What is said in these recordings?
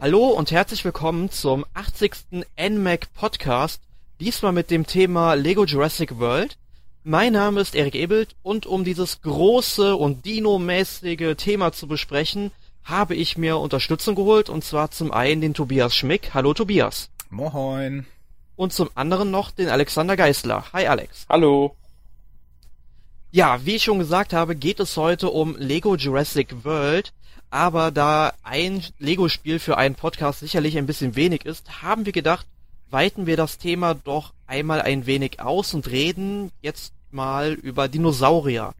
Hallo und herzlich willkommen zum 80. NMAC Podcast, diesmal mit dem Thema Lego Jurassic World. Mein Name ist Erik Ebelt und um dieses große und Dino-mäßige Thema zu besprechen, habe ich mir Unterstützung geholt und zwar zum einen den Tobias Schmick. Hallo Tobias. Moin. Und zum anderen noch den Alexander Geisler. Hi Alex. Hallo. Ja, wie ich schon gesagt habe, geht es heute um Lego Jurassic World. Aber da ein Lego-Spiel für einen Podcast sicherlich ein bisschen wenig ist, haben wir gedacht, weiten wir das Thema doch einmal ein wenig aus und reden jetzt mal über Dinosaurier.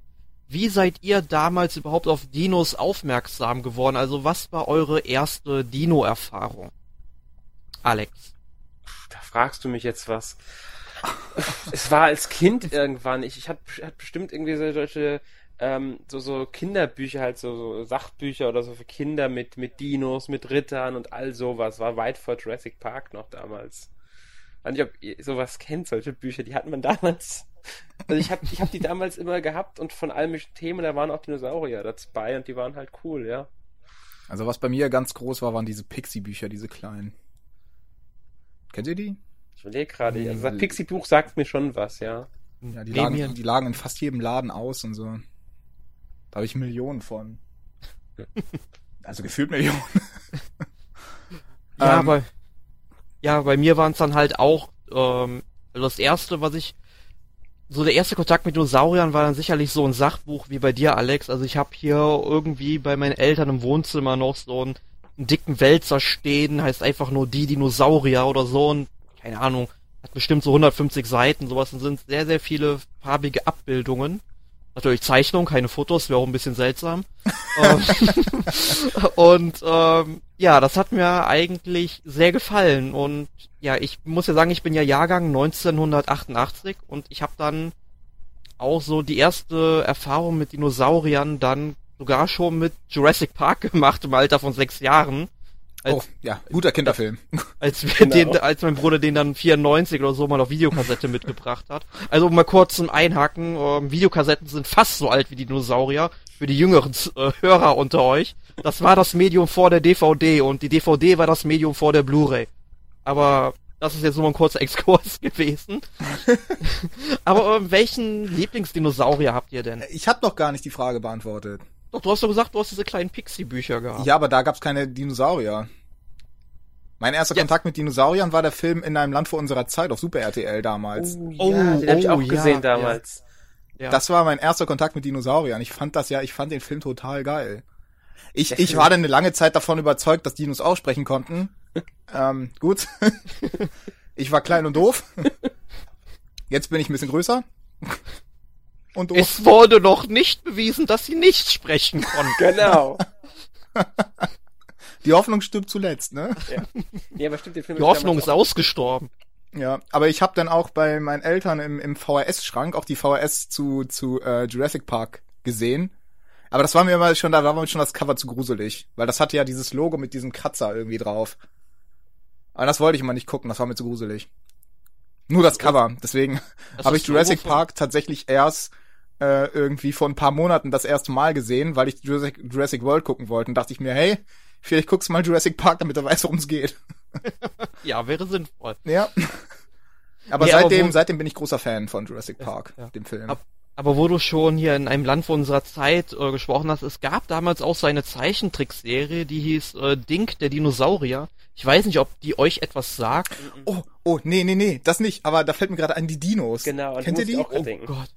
Wie seid ihr damals überhaupt auf Dinos aufmerksam geworden? Also was war eure erste Dino-Erfahrung? Alex. Da fragst du mich jetzt was. es war als Kind irgendwann. Ich, ich hatte, bestimmt irgendwie solche ähm, so, so Kinderbücher, halt so, so Sachbücher oder so für Kinder mit, mit Dinos, mit Rittern und all sowas. War weit vor Jurassic Park noch damals. Ich weiß nicht, ob ihr sowas kennt, solche Bücher, die hat man damals. Also ich habe ich hab die damals immer gehabt und von allen möglichen Themen, da waren auch Dinosaurier dabei und die waren halt cool, ja. Also was bei mir ganz groß war, waren diese Pixie-Bücher, diese kleinen. Kennt ihr die? Ich überlege gerade, also das Pixie-Buch sagt mir schon was, ja. Ja, die lagen, die lagen in fast jedem Laden aus und so. Da habe ich Millionen von. Also gefühlt Millionen. ja, ähm, bei, ja, bei mir waren es dann halt auch ähm, also das erste, was ich so der erste Kontakt mit Dinosauriern war dann sicherlich so ein Sachbuch wie bei dir, Alex. Also ich habe hier irgendwie bei meinen Eltern im Wohnzimmer noch so einen, einen dicken Wälzer stehen, heißt einfach nur die Dinosaurier oder so und keine Ahnung, hat bestimmt so 150 Seiten, sowas und sind sehr, sehr viele farbige Abbildungen. Natürlich Zeichnung, keine Fotos, wäre auch ein bisschen seltsam. Ähm, und ähm, ja, das hat mir eigentlich sehr gefallen. Und ja, ich muss ja sagen, ich bin ja Jahrgang 1988 und ich habe dann auch so die erste Erfahrung mit Dinosauriern dann sogar schon mit Jurassic Park gemacht im Alter von sechs Jahren. Als, oh, ja, guter Kinderfilm. Als, wir genau. den, als mein Bruder den dann 94 oder so mal auf Videokassette mitgebracht hat. Also um mal kurz zum Einhaken, ähm, Videokassetten sind fast so alt wie die Dinosaurier, für die jüngeren äh, Hörer unter euch. Das war das Medium vor der DVD und die DVD war das Medium vor der Blu-ray. Aber das ist jetzt nur mal ein kurzer Exkurs gewesen. Aber äh, welchen Lieblingsdinosaurier habt ihr denn? Ich habe noch gar nicht die Frage beantwortet. Doch, du hast doch gesagt, du hast diese kleinen Pixie-Bücher gehabt. Ja, aber da gab's keine Dinosaurier. Mein erster ja. Kontakt mit Dinosauriern war der Film In einem Land vor unserer Zeit auf Super RTL damals. Oh, ja, oh, den hab ich auch oh, gesehen ja, damals. Ja. Das war mein erster Kontakt mit Dinosauriern. Ich fand das ja, ich fand den Film total geil. Ich, ich war dann eine lange Zeit davon überzeugt, dass Dinos auch sprechen konnten. ähm, gut. ich war klein und doof. Jetzt bin ich ein bisschen größer. Und es wurde noch nicht bewiesen, dass sie nicht sprechen konnten. Genau. Die Hoffnung stirbt zuletzt, ne? Ja, ja aber stimmt, der Film Die Hoffnung ist ausgestorben. Ja, aber ich habe dann auch bei meinen Eltern im, im VHS-Schrank auch die VHS zu, zu äh, Jurassic Park gesehen. Aber das war mir immer schon, da war mir schon das Cover zu gruselig. Weil das hatte ja dieses Logo mit diesem Kratzer irgendwie drauf. Aber das wollte ich immer nicht gucken, das war mir zu gruselig. Nur das Cover. Deswegen habe ich Jurassic Park tatsächlich erst äh, irgendwie vor ein paar Monaten das erste Mal gesehen, weil ich Jurassic, Jurassic World gucken wollte. Und dachte ich mir, hey, vielleicht guckst du mal Jurassic Park, damit er weiß, worum es geht. ja, wäre sinnvoll. Ja. Aber nee, seitdem, aber wo, seitdem bin ich großer Fan von Jurassic Park, ja. dem Film. Ab, aber wo du schon hier in einem Land von unserer Zeit äh, gesprochen hast, es gab damals auch so eine Zeichentrickserie, die hieß äh, Dink, der Dinosaurier. Ich weiß nicht, ob die euch etwas sagt. Oh, oh, nee, nee, nee, das nicht. Aber da fällt mir gerade an die Dinos. Genau. Kennt ihr die? oh Gott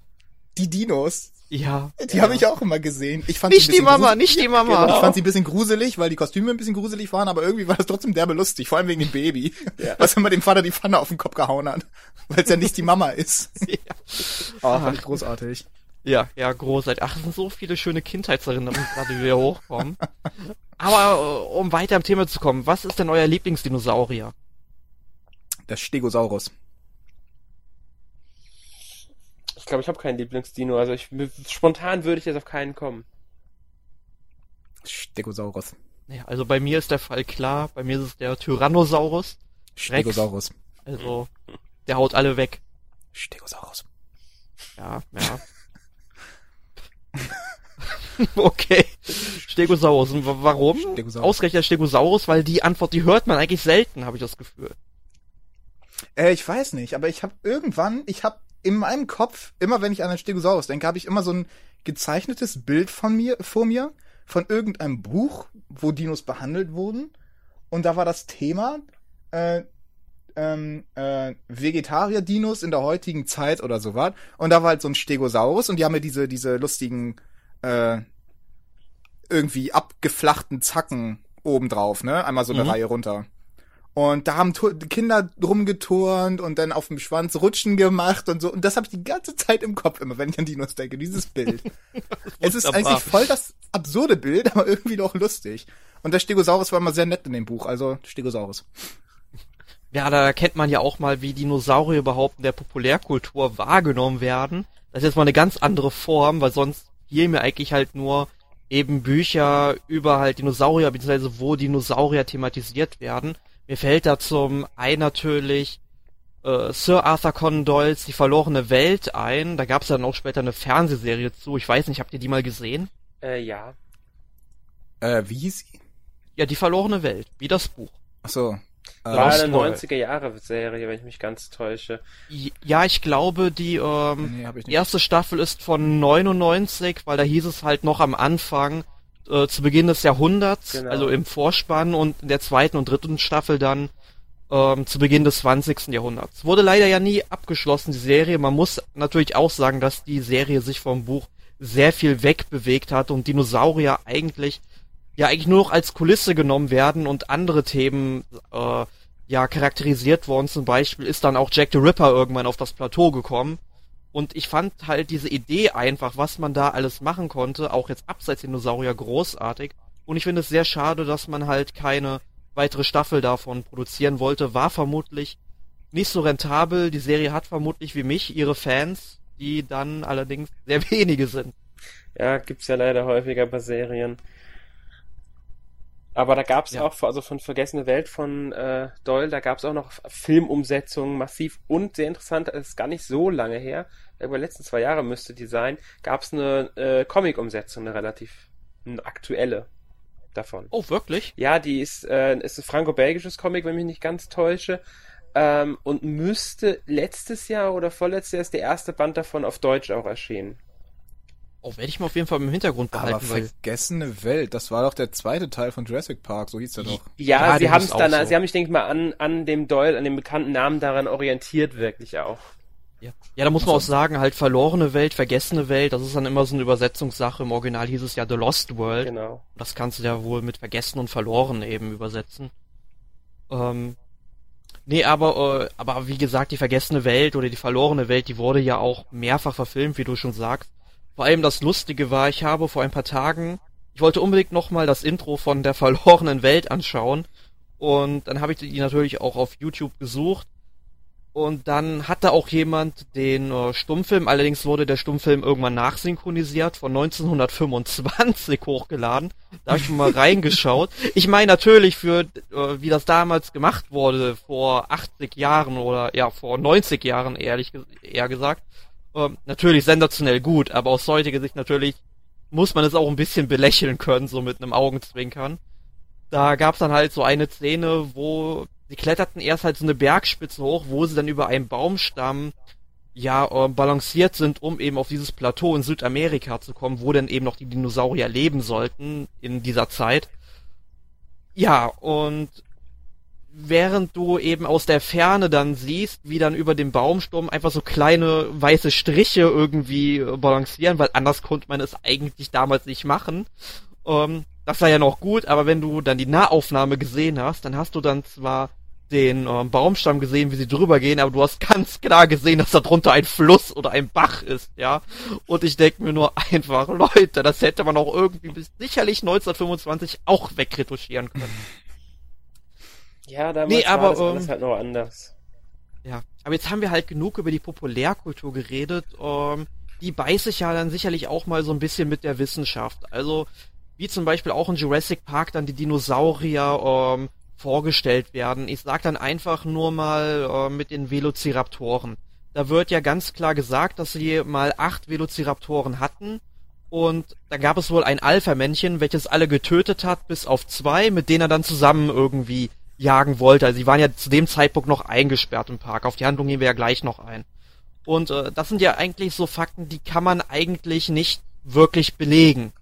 die Dinos. Ja. Die ja. habe ich auch immer gesehen. Ich fand nicht die Mama, nicht die Mama. Genau. Ich fand sie ein bisschen gruselig, weil die Kostüme ein bisschen gruselig waren, aber irgendwie war das trotzdem derbe lustig, vor allem wegen dem Baby, ja. was immer dem Vater die Pfanne auf den Kopf gehauen hat, weil es ja nicht die Mama ist. Ja. Oh, fand ich großartig. Ja, ja, großartig. Ach, es sind so viele schöne Kindheitserinnerungen gerade, die wieder hochkommen. Aber äh, um weiter im Thema zu kommen, was ist denn euer Lieblingsdinosaurier? Der Stegosaurus. Ich glaube, ich habe keinen Lieblingsdino. Also ich spontan würde ich jetzt auf keinen kommen. Stegosaurus. Ja, also bei mir ist der Fall klar. Bei mir ist es der Tyrannosaurus. Stegosaurus. Rex. Also der haut alle weg. Stegosaurus. Ja, ja. okay. Stegosaurus. Und warum? Stegosaurus. Ausgerechnet Stegosaurus, weil die Antwort, die hört man eigentlich selten, habe ich das Gefühl. Äh, ich weiß nicht, aber ich habe irgendwann, ich habe in meinem Kopf, immer wenn ich an den Stegosaurus denke, habe ich immer so ein gezeichnetes Bild von mir, vor mir, von irgendeinem Buch, wo Dinos behandelt wurden. Und da war das Thema, äh, ähm, äh, Vegetarier-Dinos in der heutigen Zeit oder so was. Und da war halt so ein Stegosaurus und die haben ja diese, diese lustigen, äh, irgendwie abgeflachten Zacken obendrauf, ne? Einmal so eine Mhm. Reihe runter. Und da haben Kinder rumgeturnt und dann auf dem Schwanz Rutschen gemacht und so. Und das habe ich die ganze Zeit im Kopf immer, wenn ich an Dinos denke, dieses Bild. es ist eigentlich voll das absurde Bild, aber irgendwie doch lustig. Und der Stegosaurus war immer sehr nett in dem Buch, also Stegosaurus. Ja, da kennt man ja auch mal, wie Dinosaurier überhaupt in der Populärkultur wahrgenommen werden. Das ist jetzt mal eine ganz andere Form, weil sonst hier mir eigentlich halt nur eben Bücher über halt Dinosaurier, beziehungsweise wo Dinosaurier thematisiert werden. Mir fällt da zum einen natürlich äh, Sir Arthur Conan Doyles Die verlorene Welt ein. Da gab es dann auch später eine Fernsehserie zu. Ich weiß nicht, habt ihr die mal gesehen? Äh, ja. Äh, wie hieß sie? Ja, Die verlorene Welt, wie das Buch. Ach so. Äh, War Lost eine World. 90er Jahre Serie, wenn ich mich ganz täusche. Ja, ich glaube, die ähm, nee, erste Staffel ist von 99, weil da hieß es halt noch am Anfang, äh, zu Beginn des Jahrhunderts, Genau. also im Vorspann und in der zweiten und dritten Staffel dann ähm, zu Beginn des 20. Jahrhunderts. Wurde leider ja nie abgeschlossen, die Serie. Man muss natürlich auch sagen, dass die Serie sich vom Buch sehr viel wegbewegt hat und Dinosaurier eigentlich ja eigentlich nur noch als Kulisse genommen werden und andere Themen äh, ja charakterisiert worden. Zum Beispiel ist dann auch Jack the Ripper irgendwann auf das Plateau gekommen. Und ich fand halt diese Idee einfach, was man da alles machen konnte, auch jetzt abseits Dinosaurier, großartig. Und ich finde es sehr schade, dass man halt keine weitere Staffel davon produzieren wollte. War vermutlich nicht so rentabel. Die Serie hat vermutlich wie mich ihre Fans, die dann allerdings sehr wenige sind. Ja, gibt's ja leider häufiger bei Serien. Aber da gab's Ja. auch, also von Vergessene Welt von äh, Doyle, da gab's auch noch Filmumsetzungen massiv und sehr interessant, es ist gar nicht so lange her, über die letzten zwei Jahre müsste die sein, gab's eine äh, Comic-Umsetzung, eine relativ eine aktuelle davon. Oh, wirklich? Ja, die ist, äh, ist ein franco-belgisches Comic, wenn ich mich nicht ganz täusche. Ähm, und müsste letztes Jahr oder vorletztes Jahr ist der erste Band davon auf Deutsch auch erschienen. Oh, werde ich mir auf jeden Fall im Hintergrund Aber behalten, weil vergessene Welt, das war doch der zweite Teil von Jurassic Park, so hieß der doch. Ja, Ja, sie haben es dann, so. sie haben mich, denke ich mal, an, an dem Doyle, an dem bekannten Namen daran orientiert, wirklich auch. Ja. ja, da muss man auch sagen, halt verlorene Welt, vergessene Welt, das ist dann immer so eine Übersetzungssache. Im Original hieß es ja The Lost World. Genau. Das kannst du ja wohl mit vergessen und verloren eben übersetzen. Ähm, nee, aber, äh, aber wie gesagt, die vergessene Welt oder die verlorene Welt, die wurde ja auch mehrfach verfilmt, wie du schon sagst. Vor allem das Lustige war, ich habe vor ein paar Tagen, ich wollte unbedingt nochmal das Intro von der verlorenen Welt anschauen. Und dann habe ich die natürlich auch auf YouTube gesucht. Und dann hatte auch jemand den äh, Stummfilm, allerdings wurde der Stummfilm irgendwann nachsynchronisiert, von 1925 hochgeladen. Da habe ich mal reingeschaut. Ich meine natürlich für, äh, wie das damals gemacht wurde, vor 80 Jahren oder ja, vor 90 Jahren ehrlich eher gesagt, ähm, natürlich sensationell gut, aber aus heutiger Sicht natürlich muss man es auch ein bisschen belächeln können, so mit einem Augenzwinkern. Da gab's dann halt so eine Szene, wo sie kletterten erst halt so eine Bergspitze hoch, wo sie dann über einen Baumstamm ja äh, balanciert sind, um eben auf dieses Plateau in Südamerika zu kommen, wo dann eben noch die Dinosaurier leben sollten in dieser Zeit. Ja, und während du eben aus der Ferne dann siehst, wie dann über dem Baumsturm einfach so kleine weiße Striche irgendwie äh, balancieren, weil anders konnte man es eigentlich damals nicht machen. Ähm, das war ja noch gut, aber wenn du dann die Nahaufnahme gesehen hast, dann hast du dann zwar den ähm, Baumstamm gesehen, wie sie drüber gehen, aber du hast ganz klar gesehen, dass da drunter ein Fluss oder ein Bach ist, ja. Und ich denke mir nur einfach, Leute, das hätte man auch irgendwie bis sicherlich 1925 auch wegretuschieren können. Ja, damals Nee, aber, war das ähm, alles halt noch anders. Ja, aber jetzt haben wir halt genug über die Populärkultur geredet. Ähm, die beißt sich ja dann sicherlich auch mal so ein bisschen mit der Wissenschaft. Also wie zum Beispiel auch in Jurassic Park dann die Dinosaurier ähm, vorgestellt werden. Ich sag dann einfach nur mal äh, mit den Velociraptoren. Da wird ja ganz klar gesagt, dass sie mal acht Velociraptoren hatten Und da gab es wohl ein Alpha-Männchen, welches alle getötet hat, bis auf zwei, mit denen er dann zusammen irgendwie jagen wollte. Also sie waren ja zu dem Zeitpunkt noch eingesperrt im Park. Auf die Handlung gehen wir ja gleich noch ein. Und äh, das sind ja eigentlich so Fakten, die kann man eigentlich nicht wirklich belegen.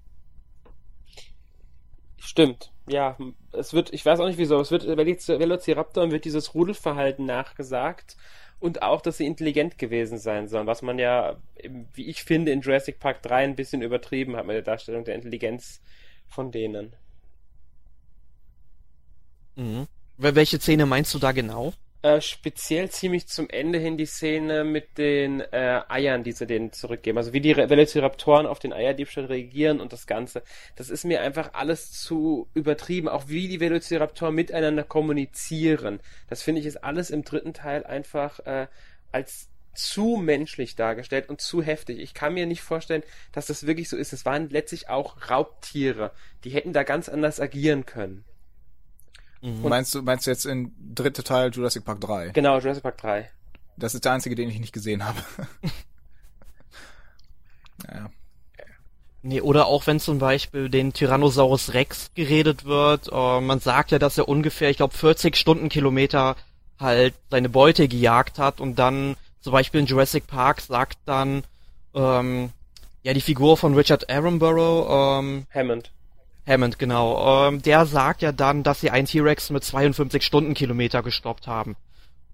Stimmt, ja. Es wird, ich weiß auch nicht wieso, es wird Velociraptoren wird dieses Rudelverhalten nachgesagt und auch, dass sie intelligent gewesen sein sollen, was man ja, wie ich finde, in Jurassic Park 3 ein bisschen übertrieben hat mit der Darstellung der Intelligenz von denen. Mhm. Welche Szene meinst du da genau? Äh, speziell ziemlich zum Ende hin die Szene mit den äh, Eiern, die sie denen zurückgeben. Also wie die Velociraptoren auf den Eierdiebstahl reagieren und das Ganze. Das ist mir einfach alles zu übertrieben. Auch wie die Velociraptoren miteinander kommunizieren. Das finde ich ist alles im dritten Teil einfach äh, als zu menschlich dargestellt und zu heftig. Ich kann mir nicht vorstellen, dass das wirklich so ist. Es waren letztlich auch Raubtiere. Die hätten da ganz anders agieren können. Mhm. Meinst du, meinst du jetzt in dritte Teil Jurassic Park 3? Genau, Jurassic Park 3. Das ist der einzige, den ich nicht gesehen habe. naja. Nee, oder auch wenn zum Beispiel den Tyrannosaurus Rex geredet wird, äh, man sagt ja, dass er ungefähr, ich glaube, 40 Stundenkilometer halt seine Beute gejagt hat und dann zum Beispiel in Jurassic Park sagt dann ähm, ja die Figur von Richard Attenborough ähm, Hammond Hammond, genau. Ähm, der sagt ja dann, dass sie einen T-Rex mit 52 Stundenkilometer gestoppt haben.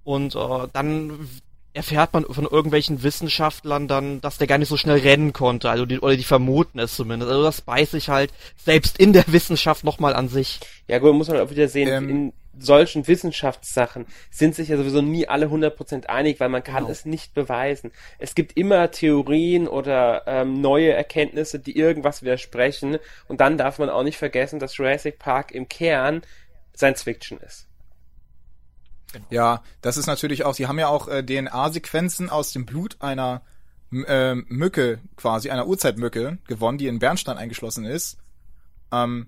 Und äh, dann erfährt man von irgendwelchen Wissenschaftlern dann, dass der gar nicht so schnell rennen konnte, also die, oder die vermuten es zumindest. Also das beißt sich halt selbst in der Wissenschaft nochmal an sich. Ja gut, muss man auch wieder sehen, ähm, in solchen Wissenschaftssachen sind sich ja sowieso nie alle 100% einig, weil man kann genau. es nicht beweisen. Es gibt immer Theorien oder ähm, neue Erkenntnisse, die irgendwas widersprechen und dann darf man auch nicht vergessen, dass Jurassic Park im Kern Science Fiction ist. Genau. Ja, das ist natürlich auch, sie haben ja auch äh, DNA-Sequenzen aus dem Blut einer äh, Mücke, quasi einer Urzeitmücke gewonnen, die in Bernstein eingeschlossen ist. Ähm,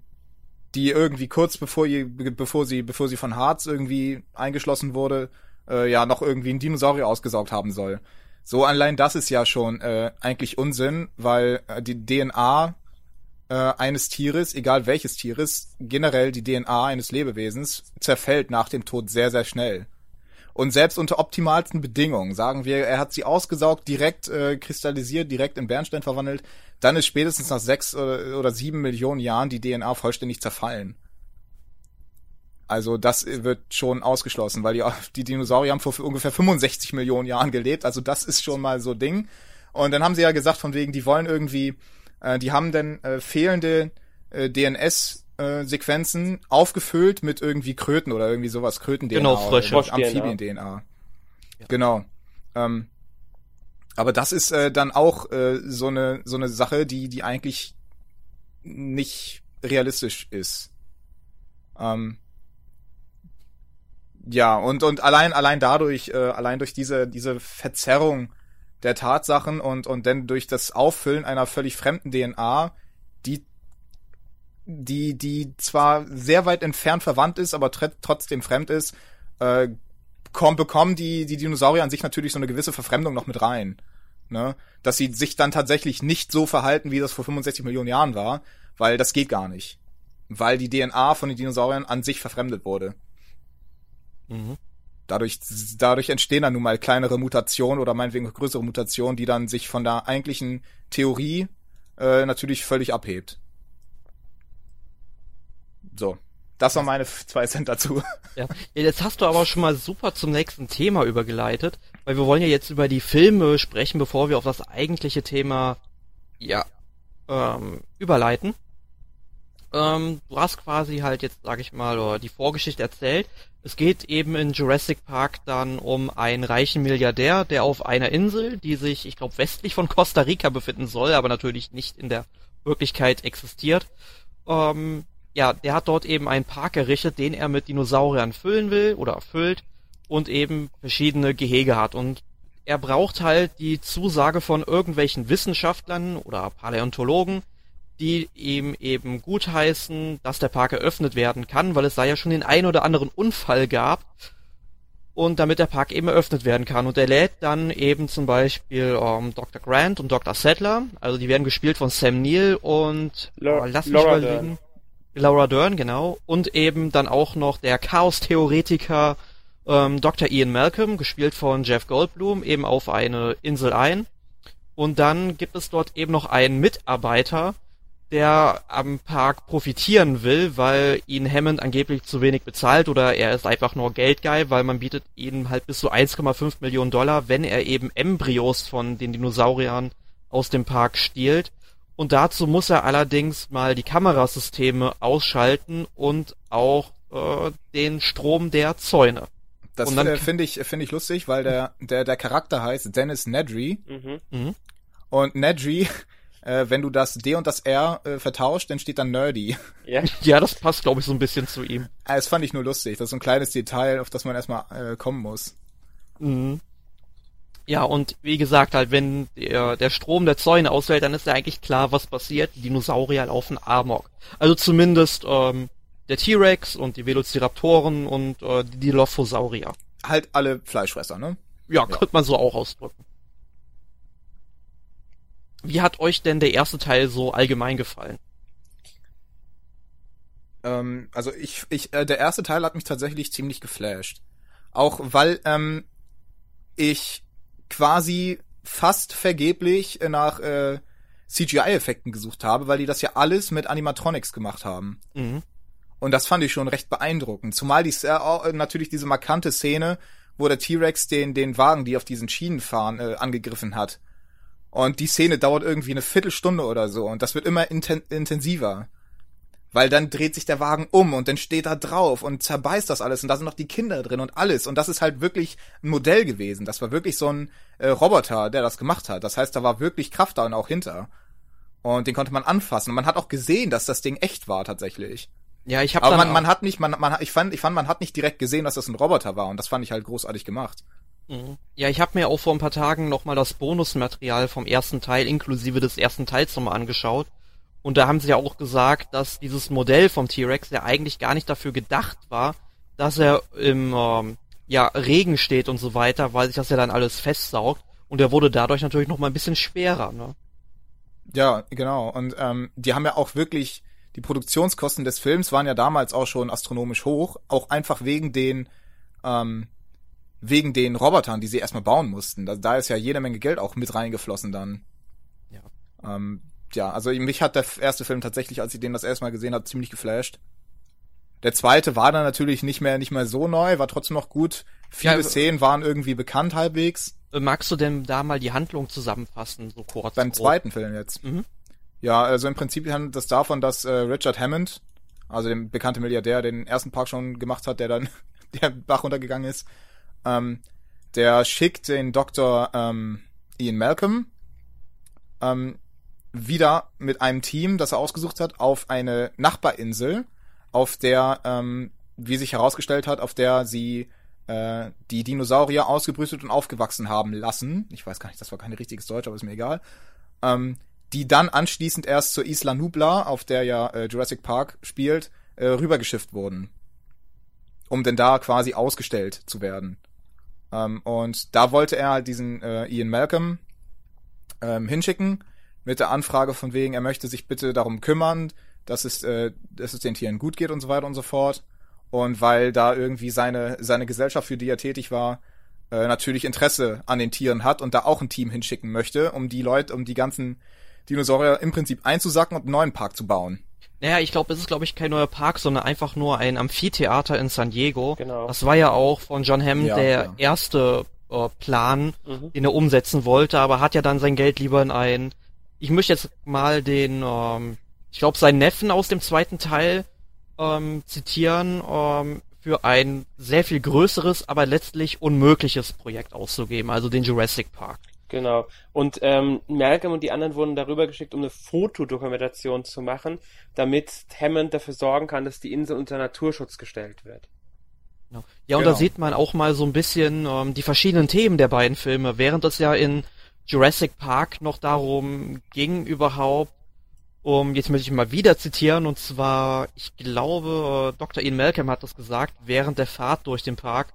die irgendwie kurz bevor, ihr, bevor sie, bevor sie von Harz irgendwie eingeschlossen wurde, äh, ja noch irgendwie ein Dinosaurier ausgesaugt haben soll. So allein das ist ja schon äh, eigentlich Unsinn, weil äh, die DNA äh, eines Tieres, egal welches Tieres, generell die DNA eines Lebewesens zerfällt nach dem Tod sehr, sehr schnell. Und selbst unter optimalsten Bedingungen, sagen wir, er hat sie ausgesaugt, direkt äh, kristallisiert, direkt in Bernstein verwandelt, dann ist spätestens nach sechs oder, oder sieben Millionen Jahren die DNA vollständig zerfallen. Also das wird schon ausgeschlossen, weil die, die Dinosaurier haben vor ungefähr 65 Millionen Jahren gelebt. Also das ist schon mal so Ding. Und dann haben sie ja gesagt, von wegen, die wollen irgendwie äh, die haben dann äh, fehlende äh, DNS-Sequenzen äh, aufgefüllt mit irgendwie Kröten oder irgendwie sowas, Kröten-DNA. Genau, frische. Amphibien-DNA. Ja. Genau. Ähm, aber das ist äh, dann auch äh, so eine so eine Sache, die die eigentlich nicht realistisch ist. Ähm, ja und und allein allein dadurch äh, allein durch diese diese Verzerrung der Tatsachen und, und dann durch das Auffüllen einer völlig fremden DNA, die, die, die zwar sehr weit entfernt verwandt ist, aber trotzdem fremd ist, äh, komm, bekommen die, die Dinosaurier an sich natürlich so eine gewisse Verfremdung noch mit rein. Ne? Dass sie sich dann tatsächlich nicht so verhalten, wie das vor 65 Millionen Jahren war, weil das geht gar nicht. Weil die DNA von den Dinosauriern an sich verfremdet wurde. Mhm dadurch, dadurch entstehen dann nun mal kleinere Mutationen oder meinetwegen größere Mutationen, die dann sich von der eigentlichen Theorie äh, natürlich völlig abhebt. So. Das waren meine zwei Cent dazu. Ja. Jetzt hast du aber schon mal super zum nächsten Thema übergeleitet, weil wir wollen ja jetzt über die Filme sprechen, bevor wir auf das eigentliche Thema ja ähm, überleiten. Ähm, du hast quasi halt jetzt, sag ich mal, die Vorgeschichte erzählt. Es geht eben in Jurassic Park dann um einen reichen Milliardär, der auf einer Insel, die sich, ich glaube, westlich von Costa Rica befinden soll, aber natürlich nicht in der Wirklichkeit existiert. Ähm, ja, der hat dort eben einen Park errichtet, den er mit Dinosauriern füllen will oder füllt und eben verschiedene Gehege hat. Und er braucht halt die Zusage von irgendwelchen Wissenschaftlern oder Paläontologen, die ihm eben gutheißen, dass der Park eröffnet werden kann, weil es da ja schon den ein oder anderen Unfall gab. und damit der Park eben eröffnet werden kann. Und er lädt dann eben zum Beispiel ähm, Dr. Grant und Dr. Settler, also die werden gespielt von Sam Neill und Laura- oh, lass mich Laura überlegen. Laura Dern, genau. Und eben dann auch noch der Chaos-Theoretiker ähm, Dr. Ian Malcolm, gespielt von Jeff Goldblum, eben auf eine Insel ein. Und dann gibt es dort eben noch einen Mitarbeiter, der am Park profitieren will, weil ihn Hammond angeblich zu wenig bezahlt oder er ist einfach nur Geldgeil, weil man bietet ihm halt bis zu 1,5 Millionen Dollar, wenn er eben Embryos von den Dinosauriern aus dem Park stiehlt. Und dazu muss er allerdings mal die Kamerasysteme ausschalten und auch äh, den Strom der Zäune. Das Und dann- äh, finde ich, finde ich lustig, weil der, der, der Charakter heißt Dennis Nedry. Mhm. Mhm. Und Nedry, äh, wenn du das D und das R äh, vertauscht, dann steht dann Nerdy. Ja. Ja, das passt, glaube ich, so ein bisschen zu ihm. Ah, Das fand ich nur lustig. Das ist so ein kleines Detail, auf das man erstmal äh, kommen muss. Mhm. Ja, und wie gesagt, halt, wenn der, der Strom der Zäune ausfällt, dann ist ja eigentlich klar, was passiert. Die Dinosaurier laufen Amok. Also zumindest ähm, der T-Rex und die Velociraptoren und äh, die Dilophosaurier. Halt alle Fleischfresser, ne? Ja, könnte man so auch ausdrücken. Wie hat euch denn der erste Teil so allgemein gefallen? Ähm, also ich, ich, äh, der erste Teil hat mich tatsächlich ziemlich geflasht. Auch weil ähm, ich quasi fast vergeblich äh, nach äh, CGI-Effekten gesucht habe, weil die das ja alles mit Animatronics gemacht haben. Mhm. Und das fand ich schon recht beeindruckend. Zumal die äh, natürlich diese markante Szene, wo der T-Rex den, den Wagen, die auf diesen Schienen fahren, äh, angegriffen hat. Und die Szene dauert irgendwie eine Viertelstunde oder so. Und das wird immer inten intensiver. Weil dann dreht sich der Wagen um und dann steht da drauf und zerbeißt das alles und da sind noch die Kinder drin und alles. Und das ist halt wirklich ein Modell gewesen. Das war wirklich so ein äh, Roboter, der das gemacht hat. Das heißt, da war wirklich Kraft da und auch hinter. Und den konnte man anfassen. Und man hat auch gesehen, dass das Ding echt war tatsächlich. Ja, ich habe Aber dann man, man hat nicht, man, man, ich fand, ich fand, man hat nicht direkt gesehen, dass das ein Roboter war und das fand ich halt großartig gemacht. Mhm. Ja, ich habe mir auch vor ein paar Tagen nochmal das Bonusmaterial vom ersten Teil inklusive des ersten Teils nochmal angeschaut. Und da haben sie ja auch gesagt, dass dieses Modell vom T-Rex ja eigentlich gar nicht dafür gedacht war, dass er im ähm, ja, Regen steht und so weiter, weil sich das ja dann alles festsaugt. Und er wurde dadurch natürlich nochmal ein bisschen schwerer. Ne? Ja, genau. Und ähm, die haben ja auch wirklich, die Produktionskosten des Films waren ja damals auch schon astronomisch hoch, auch einfach wegen den, ähm, wegen den Robotern, die sie erstmal bauen mussten. Da, da ist ja jede Menge Geld auch mit reingeflossen dann. Ja. Ähm, ja, also mich hat der erste Film tatsächlich, als ich den das erste Mal gesehen habe, ziemlich geflasht. Der zweite war dann natürlich nicht mehr nicht mehr so neu, war trotzdem noch gut. Viele Ja, Szenen waren irgendwie bekannt halbwegs. Magst du denn da mal die Handlung zusammenfassen, so kurz? Beim grob? zweiten Film jetzt. Mhm. Ja, also im Prinzip handelt das davon, dass äh, Richard Hammond, also der bekannte Milliardär, den ersten Park schon gemacht hat, der dann der Bach runtergegangen ist, ähm, der schickt den Dr. Ähm, Ian Malcolm ähm, wieder mit einem Team, das er ausgesucht hat, auf eine Nachbarinsel, auf der, ähm, wie sich herausgestellt hat, auf der sie äh, die Dinosaurier ausgebrütet und aufgewachsen haben lassen. Ich weiß gar nicht, das war kein richtiges Deutsch, aber ist mir egal. Ähm, die dann anschließend erst zur Isla Nubla, auf der ja äh, Jurassic Park spielt, äh, rübergeschifft wurden. Um denn da quasi ausgestellt zu werden. Ähm, und da wollte er halt diesen äh, Ian Malcolm ähm, hinschicken mit der Anfrage von wegen, er möchte sich bitte darum kümmern, dass es, äh, dass es den Tieren gut geht und so weiter und so fort. Und weil da irgendwie seine, seine Gesellschaft, für die er tätig war, äh, natürlich Interesse an den Tieren hat und da auch ein Team hinschicken möchte, um die Leute, um die ganzen Dinosaurier im Prinzip einzusacken und einen neuen Park zu bauen. Naja, ich glaube, es ist, glaube ich, kein neuer Park, sondern einfach nur ein Amphitheater in San Diego. Genau. Das war ja auch von John Hammond Ja, der ja. erste äh, Plan, Mhm. den er umsetzen wollte, aber hat ja dann sein Geld lieber in ein, ich möchte jetzt mal den, ähm, ich glaube, seinen Neffen aus dem zweiten Teil ähm, zitieren, ähm, für ein sehr viel größeres, aber letztlich unmögliches Projekt auszugeben, also den Jurassic Park. Genau. Und ähm, Malcolm und die anderen wurden darüber geschickt, um eine Fotodokumentation zu machen, damit Hammond dafür sorgen kann, dass die Insel unter Naturschutz gestellt wird. Genau. Ja, und Genau. da sieht man auch mal so ein bisschen ähm, die verschiedenen Themen der beiden Filme, während es ja in Jurassic Park noch darum ging überhaupt, um, jetzt möchte ich mal wieder zitieren, und zwar, ich glaube, äh, Dr. Ian Malcolm hat das gesagt, während der Fahrt durch den Park,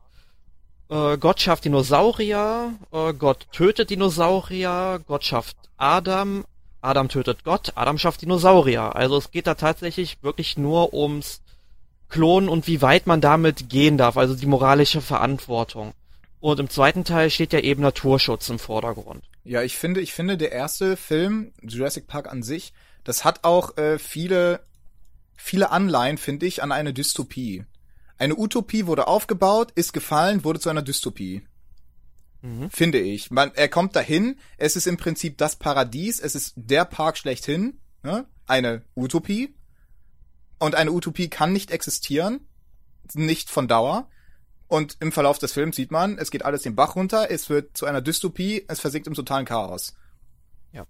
äh, Gott schafft Dinosaurier, äh, Gott tötet Dinosaurier, Gott schafft Adam, Adam tötet Gott, Adam schafft Dinosaurier. Also es geht da tatsächlich wirklich nur ums Klonen und wie weit man damit gehen darf, also die moralische Verantwortung. Und im zweiten Teil steht ja eben Naturschutz im Vordergrund. Ja, ich finde, ich finde, der erste Film, Jurassic Park an sich, das hat auch äh, viele, viele Anleihen, finde ich, an eine Dystopie. Eine Utopie wurde aufgebaut, ist gefallen, wurde zu einer Dystopie. Mhm. Finde ich. Man, er kommt dahin, es ist im Prinzip das Paradies, es ist der Park schlechthin, ne? eine Utopie. Und eine Utopie kann nicht existieren, nicht von Dauer. Und im Verlauf des Films sieht man, es geht alles den Bach runter, es wird zu einer Dystopie, es versinkt im totalen Chaos. Ja.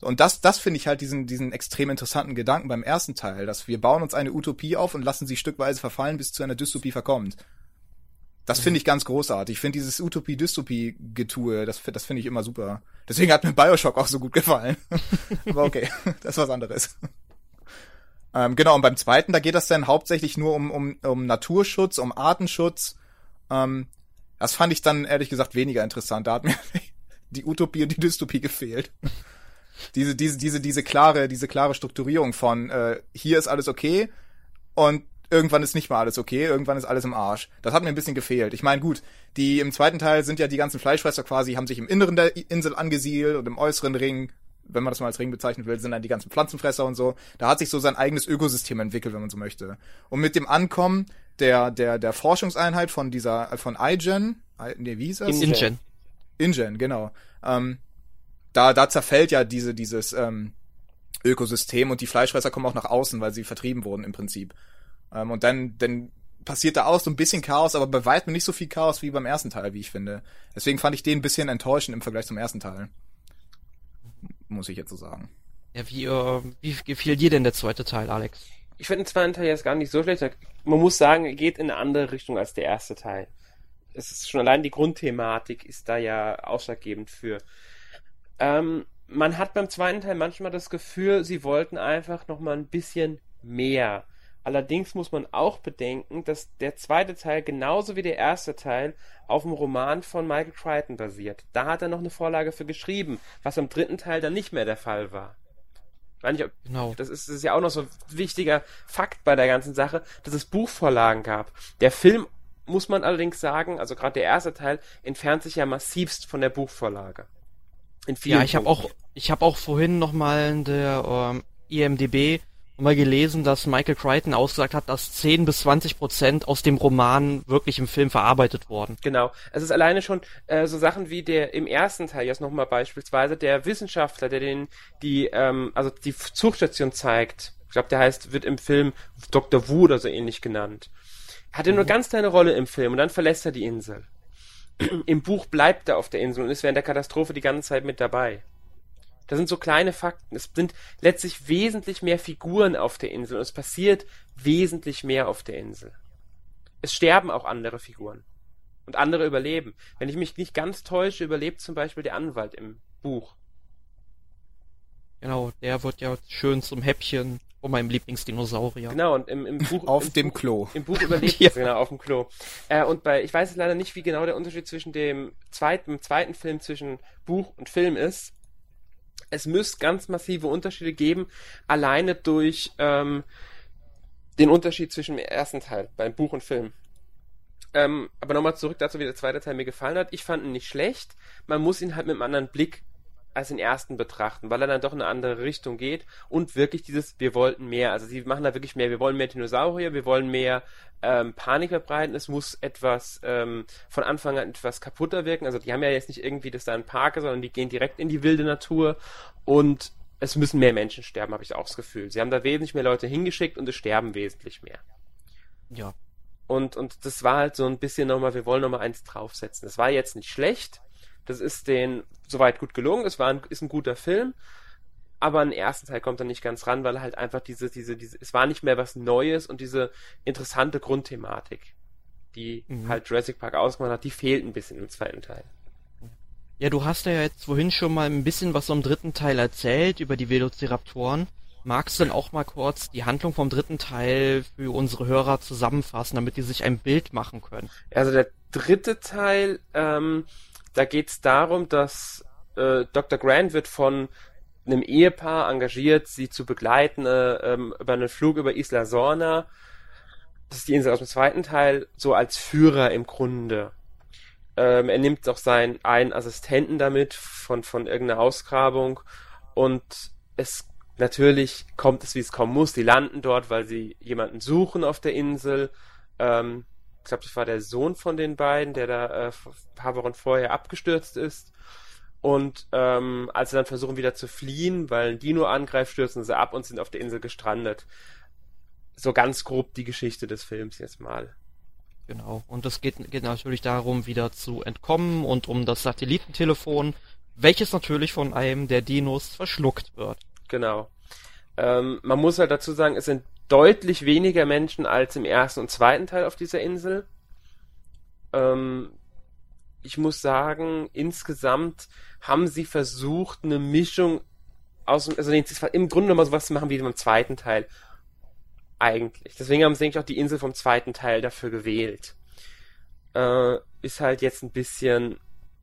Und das, das finde ich halt diesen, diesen extrem interessanten Gedanken beim ersten Teil, dass wir bauen uns eine Utopie auf und lassen sie stückweise verfallen, bis zu einer Dystopie verkommt. Das finde ich ganz großartig. Ich finde dieses Utopie-Dystopie-Getue, das, das finde ich immer super. Deswegen hat mir Bioshock auch so gut gefallen. Aber okay, das ist was anderes. Ähm, genau, und beim zweiten, da geht das dann hauptsächlich nur um, um, um Naturschutz, um Artenschutz, ähm, das fand ich dann ehrlich gesagt weniger interessant. Da hat mir die Utopie und die Dystopie gefehlt. diese, diese, diese, diese klare, diese klare Strukturierung von äh, hier ist alles okay und irgendwann ist nicht mal alles okay, irgendwann ist alles im Arsch. Das hat mir ein bisschen gefehlt. Ich meine, gut, die im zweiten Teil sind ja die ganzen Fleischfresser quasi, haben sich im Inneren der Insel angesiedelt und im äußeren Ring, wenn man das mal als Ring bezeichnen will, sind dann die ganzen Pflanzenfresser und so. Da hat sich so sein eigenes Ökosystem entwickelt, wenn man so möchte. Und mit dem Ankommen der, der, der Forschungseinheit von dieser, von iGen, nee, wie hieß das? InGen. InGen, genau. Ähm, da, da zerfällt ja diese, dieses ähm, Ökosystem und die Fleischfresser kommen auch nach außen, weil sie vertrieben wurden im Prinzip. Ähm, und dann, dann passiert da auch so ein bisschen Chaos, aber bei weitem nicht so viel Chaos wie beim ersten Teil, wie ich finde. Deswegen fand ich den ein bisschen enttäuschend im Vergleich zum ersten Teil. Muss ich jetzt so sagen. Ja, wie, äh, wie gefiel dir denn der zweite Teil, Alex? Ich finde den zweiten Teil jetzt gar nicht so schlecht. Man muss sagen, er geht in eine andere Richtung als der erste Teil. Es ist schon allein die Grundthematik ist da ja ausschlaggebend für. Ähm, man hat beim zweiten Teil manchmal das Gefühl, sie wollten einfach noch mal ein bisschen mehr. Allerdings muss man auch bedenken, dass der zweite Teil genauso wie der erste Teil auf dem Roman von Michael Crichton basiert. Da hat er noch eine Vorlage für geschrieben, was am dritten Teil dann nicht mehr der Fall war. Nicht, genau. Das ist, das ist ja auch noch so ein wichtiger Fakt bei der ganzen Sache, dass es Buchvorlagen gab. Der Film, muss man allerdings sagen, also gerade der erste Teil, entfernt sich ja massivst von der Buchvorlage. In vielen ja, ich habe auch, ich habe auch vorhin noch mal in der ähm, IMDb mal gelesen, dass Michael Crichton ausgesagt hat, dass 10 bis 20 Prozent aus dem Roman wirklich im Film verarbeitet wurden. Genau. Es ist alleine schon äh, so Sachen wie der im ersten Teil jetzt nochmal beispielsweise der Wissenschaftler, der den die ähm, also die Zugstation zeigt. Ich glaube, der heißt wird im Film Dr. Wu oder so ähnlich genannt. Hat er mhm. nur ganz kleine Rolle im Film und dann verlässt er die Insel. Im Buch bleibt er auf der Insel und ist während der Katastrophe die ganze Zeit mit dabei. Das sind so kleine Fakten. Es sind letztlich wesentlich mehr Figuren auf der Insel und es passiert wesentlich mehr auf der Insel. Es sterben auch andere Figuren. Und andere überleben. Wenn ich mich nicht ganz täusche, überlebt zum Beispiel der Anwalt im Buch. Genau, der wird ja schön zum Häppchen von meinem Lieblingsdinosaurier. Genau, und im, im Buch. auf im dem Buch, Klo. Im Buch überlebt ja. es, genau, auf dem Klo. Äh, und bei, ich weiß leider nicht, wie genau der Unterschied zwischen dem zweiten, dem zweiten Film zwischen Buch und Film ist es müsste ganz massive Unterschiede geben, alleine durch ähm, den Unterschied zwischen dem ersten Teil beim Buch und Film. Ähm, aber nochmal zurück dazu, wie der zweite Teil mir gefallen hat. Ich fand ihn nicht schlecht. Man muss ihn halt mit einem anderen Blick als den ersten betrachten, weil er dann doch in eine andere Richtung geht und wirklich dieses, wir wollten mehr. Also sie machen da wirklich mehr. Wir wollen mehr Dinosaurier, wir wollen mehr ähm, Panik verbreiten. Es muss etwas ähm, von Anfang an etwas kaputter wirken. Also die haben ja jetzt nicht irgendwie, dass da ein Park ist, sondern die gehen direkt in die wilde Natur und es müssen mehr Menschen sterben, habe ich auch das Gefühl. Sie haben da wesentlich mehr Leute hingeschickt und es sterben wesentlich mehr. Ja. Und, und das war halt so ein bisschen nochmal, wir wollen nochmal eins draufsetzen. Das war jetzt nicht schlecht, das ist den soweit gut gelungen. Es war ein, ist ein guter Film. Aber im ersten Teil kommt er nicht ganz ran, weil halt einfach diese, diese, diese, es war nicht mehr was Neues und diese interessante Grundthematik, die mhm. halt Jurassic Park ausgemacht hat, die fehlt ein bisschen im zweiten Teil. Ja, du hast ja jetzt vorhin schon mal ein bisschen was vom dritten Teil erzählt über die Velociraptoren. Magst du denn auch mal kurz die Handlung vom dritten Teil für unsere Hörer zusammenfassen, damit die sich ein Bild machen können? Also der dritte Teil, ähm, da geht's darum, dass äh, Dr. Grant wird von einem Ehepaar engagiert, sie zu begleiten äh, ähm, über einen Flug über Isla Sorna. Das ist die Insel aus dem zweiten Teil, so als Führer im Grunde. Ähm, er nimmt auch seinen einen Assistenten damit von, von irgendeiner Ausgrabung und es natürlich kommt es, wie es kommen muss. Die landen dort, weil sie jemanden suchen auf der Insel. Ähm, ich glaube, das war der Sohn von den beiden, der da äh, ein paar Wochen vorher abgestürzt ist. Und ähm, als sie dann versuchen wieder zu fliehen, weil ein Dino angreift, stürzen sie ab und sind auf der Insel gestrandet. So ganz grob die Geschichte des Films jetzt mal. Genau. Und es geht, geht natürlich darum, wieder zu entkommen und um das Satellitentelefon, welches natürlich von einem der Dinos verschluckt wird. Genau. Ähm, man muss halt dazu sagen, es sind deutlich weniger Menschen als im ersten und zweiten Teil auf dieser Insel. Ähm, ich muss sagen, insgesamt haben sie versucht, eine Mischung aus, also im Grunde nochmal sowas zu machen wie beim zweiten Teil eigentlich. Deswegen haben sie eigentlich auch die Insel vom zweiten Teil dafür gewählt. Äh, ist halt jetzt ein bisschen,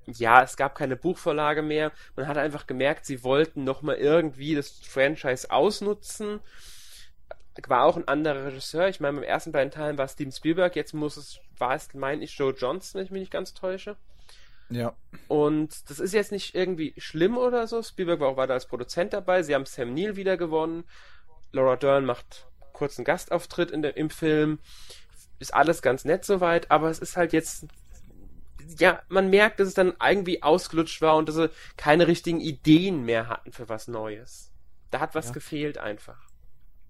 ja, es gab keine Buchvorlage mehr. Man hat einfach gemerkt, sie wollten nochmal irgendwie das Franchise ausnutzen. War auch ein anderer Regisseur. Ich meine, beim ersten beiden Teilen war Steven Spielberg, jetzt muss es, war es, meine ich, Joe Johnson, wenn ich mich nicht ganz täusche. Ja. Und das ist jetzt nicht irgendwie schlimm oder so. Spielberg war auch weiter als Produzent dabei. Sie haben Sam Neill wieder gewonnen. Laura Dern macht kurzen Gastauftritt in der, im Film. Ist alles ganz nett soweit, aber es ist halt jetzt, ja, man merkt, dass es dann irgendwie ausgelutscht war und dass sie keine richtigen Ideen mehr hatten für was Neues. Da hat was ja. gefehlt einfach.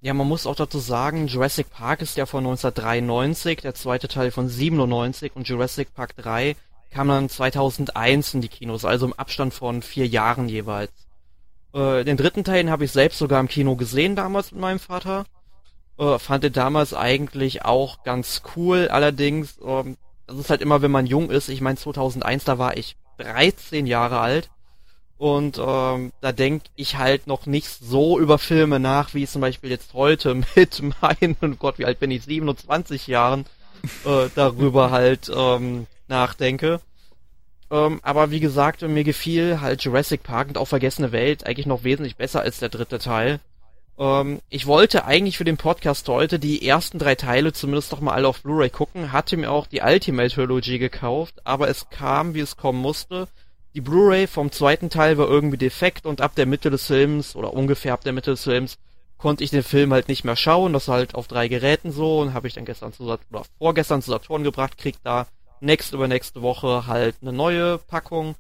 Ja, man muss auch dazu sagen, Jurassic Park ist ja von 1993, der zweite Teil von 97 und Jurassic Park 3 kam dann 2001 in die Kinos, also im Abstand von vier Jahren jeweils. Äh, den dritten Teil habe ich selbst sogar im Kino gesehen damals mit meinem Vater äh, fand den damals eigentlich auch ganz cool. Allerdings, ähm, das ist halt immer, wenn man jung ist. Ich meine, 2001, da war ich 13 Jahre alt. Und ähm, da denke ich halt noch nicht so über Filme nach, wie zum Beispiel jetzt heute mit meinen, oh Gott, wie alt bin ich, 27 Jahren, äh, darüber halt ähm, nachdenke. Ähm, aber wie gesagt, mir gefiel halt Jurassic Park und auch Vergessene Welt eigentlich noch wesentlich besser als der dritte Teil. Ähm, ich wollte eigentlich für den Podcast heute die ersten drei Teile zumindest doch mal alle auf Blu-ray gucken, hatte mir auch die Ultimate Trilogy gekauft, aber es kam, wie es kommen musste. Die Blu-ray vom zweiten Teil war irgendwie defekt und ab der Mitte des Films oder ungefähr ab der Mitte des Films konnte ich den Film halt nicht mehr schauen. Das war halt auf drei Geräten so und habe ich dann gestern zu Saturn oder vorgestern zu Saturn gebracht, kriegt da nächste über nächste Woche halt eine neue Packung.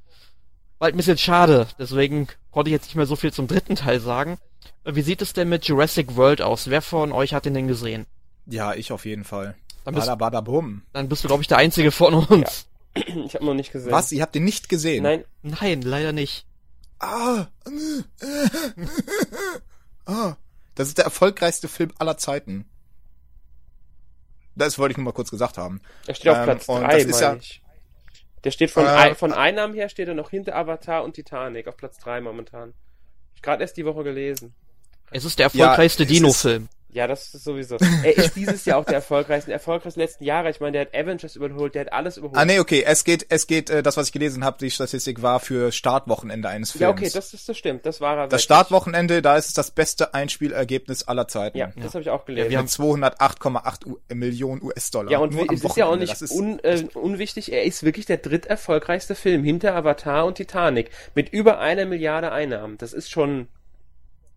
War halt ein bisschen schade, deswegen konnte ich jetzt nicht mehr so viel zum dritten Teil sagen. Wie sieht es denn mit Jurassic World aus? Wer von euch hat den denn gesehen? Ja, ich auf jeden Fall. Dann bist, bada, bada, bum. Dann bist du, glaube ich, der Einzige von uns. Ja. Ich habe noch nicht gesehen. Was? Ihr habt den nicht gesehen? Nein. Nein, leider nicht. Ah. ah. Das ist der erfolgreichste Film aller Zeiten. Das wollte ich nur mal kurz gesagt haben. Er steht auf ähm, Platz 3, meine ja, ich. Der steht von, äh, von Einnahmen her steht er noch hinter Avatar und Titanic auf Platz 3 momentan. Ich gerade erst die Woche gelesen. Es ist der erfolgreichste ja, Dino-Film. Ja, das ist sowieso. Er ist dieses Jahr auch der erfolgreichste, der erfolgreichste letzten Jahre. Ich meine, der hat Avengers überholt, der hat alles überholt. Ah, nee, okay. Es geht, es geht, äh, das, was ich gelesen habe, die Statistik war für Startwochenende eines Films. Ja, okay, das ist, das stimmt. Das war er. Das wirklich. Startwochenende, da ist es das beste Einspielergebnis aller Zeiten. Ja, das habe ich auch gelesen. Ja, wir haben 208,8 Millionen US-Dollar. Ja, und es ist ja auch nicht un, äh, unwichtig, er ist wirklich der dritterfolgreichste Film hinter Avatar und Titanic mit über einer Milliarde Einnahmen. Das ist schon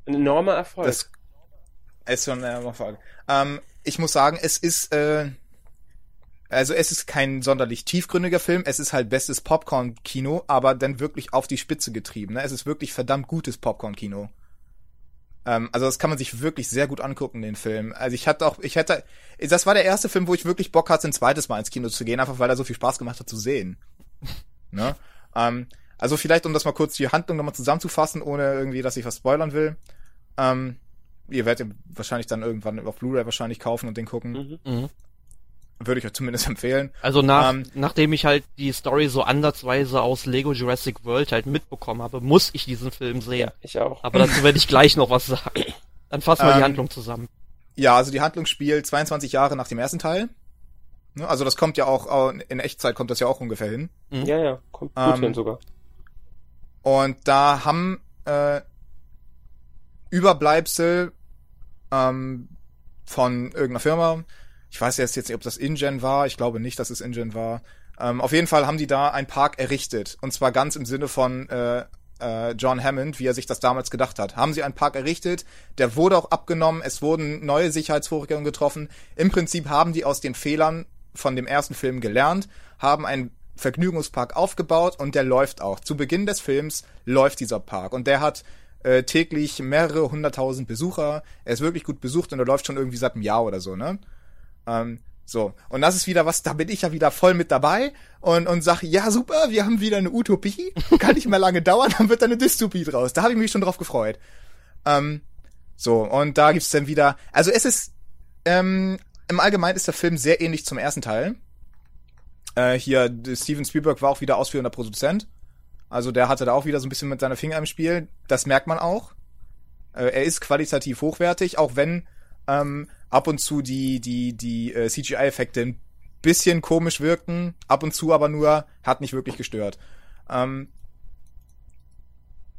ein enormer Erfolg. Das ist schon eine Erfolg. Ähm, ich muss sagen, es ist, äh, also es ist kein sonderlich tiefgründiger Film, es ist halt bestes Popcorn-Kino, aber dann wirklich auf die Spitze getrieben. Ne? Es ist wirklich verdammt gutes Popcorn-Kino. Ähm, also das kann man sich wirklich sehr gut angucken, den Film. Also ich hatte auch, ich hätte, das war der erste Film, wo ich wirklich Bock hatte, ein zweites Mal ins Kino zu gehen, einfach weil er so viel Spaß gemacht hat zu sehen. ne? Ähm, also vielleicht, um das mal kurz die Handlung nochmal zusammenzufassen, ohne irgendwie, dass ich was spoilern will. Ähm, ihr werdet wahrscheinlich dann irgendwann auf Blu-ray wahrscheinlich kaufen und den gucken. Mhm. mhm. Würde ich euch zumindest empfehlen. Also nach, ähm, nachdem ich halt die Story so andersweise aus Lego Jurassic World halt mitbekommen habe, muss ich diesen Film sehen. Ja, ich auch. Aber dazu werde ich gleich noch was sagen. Dann fassen wir ähm, die Handlung zusammen. Ja, also die Handlung spielt 22 Jahre nach dem ersten Teil. Ne? Also das kommt ja auch, in Echtzeit kommt das ja auch ungefähr hin. Mhm. Ja, ja, kommt gut ähm, hin sogar. Und da haben äh, Überbleibsel ähm, von irgendeiner Firma, ich weiß jetzt, jetzt nicht, ob das InGen war, ich glaube nicht, dass es InGen war. Ähm, auf jeden Fall haben die da einen Park errichtet. Und zwar ganz im Sinne von äh, äh, John Hammond, wie er sich das damals gedacht hat. Haben sie einen Park errichtet, der wurde auch abgenommen, es wurden neue Sicherheitsvorkehrungen getroffen. Im Prinzip haben die aus den Fehlern von dem ersten Film gelernt, haben einen Vergnügungspark aufgebaut und der läuft auch. Zu Beginn des Films läuft dieser Park und der hat äh, täglich mehrere hunderttausend Besucher. Er ist wirklich gut besucht und er läuft schon irgendwie seit einem Jahr oder so, ne? Ähm, so, und das ist wieder was, da bin ich ja wieder voll mit dabei und, und sag, ja super, wir haben wieder eine Utopie, kann nicht mehr lange dauern, dann wird da eine Dystopie draus. Da habe ich mich schon drauf gefreut. Ähm, so, und da gibt's dann wieder, also es ist, ähm, im Allgemeinen ist der Film sehr ähnlich zum ersten Teil. Äh, hier, Steven Spielberg war auch wieder ausführender Produzent. Also der hatte da auch wieder so ein bisschen mit seiner Finger im Spiel. Das merkt man auch. Äh, er ist qualitativ hochwertig, auch wenn ähm, ab und zu die, die, die äh, CGI-Effekte ein bisschen komisch wirkten, ab und zu aber nur, hat nicht wirklich gestört. Ähm,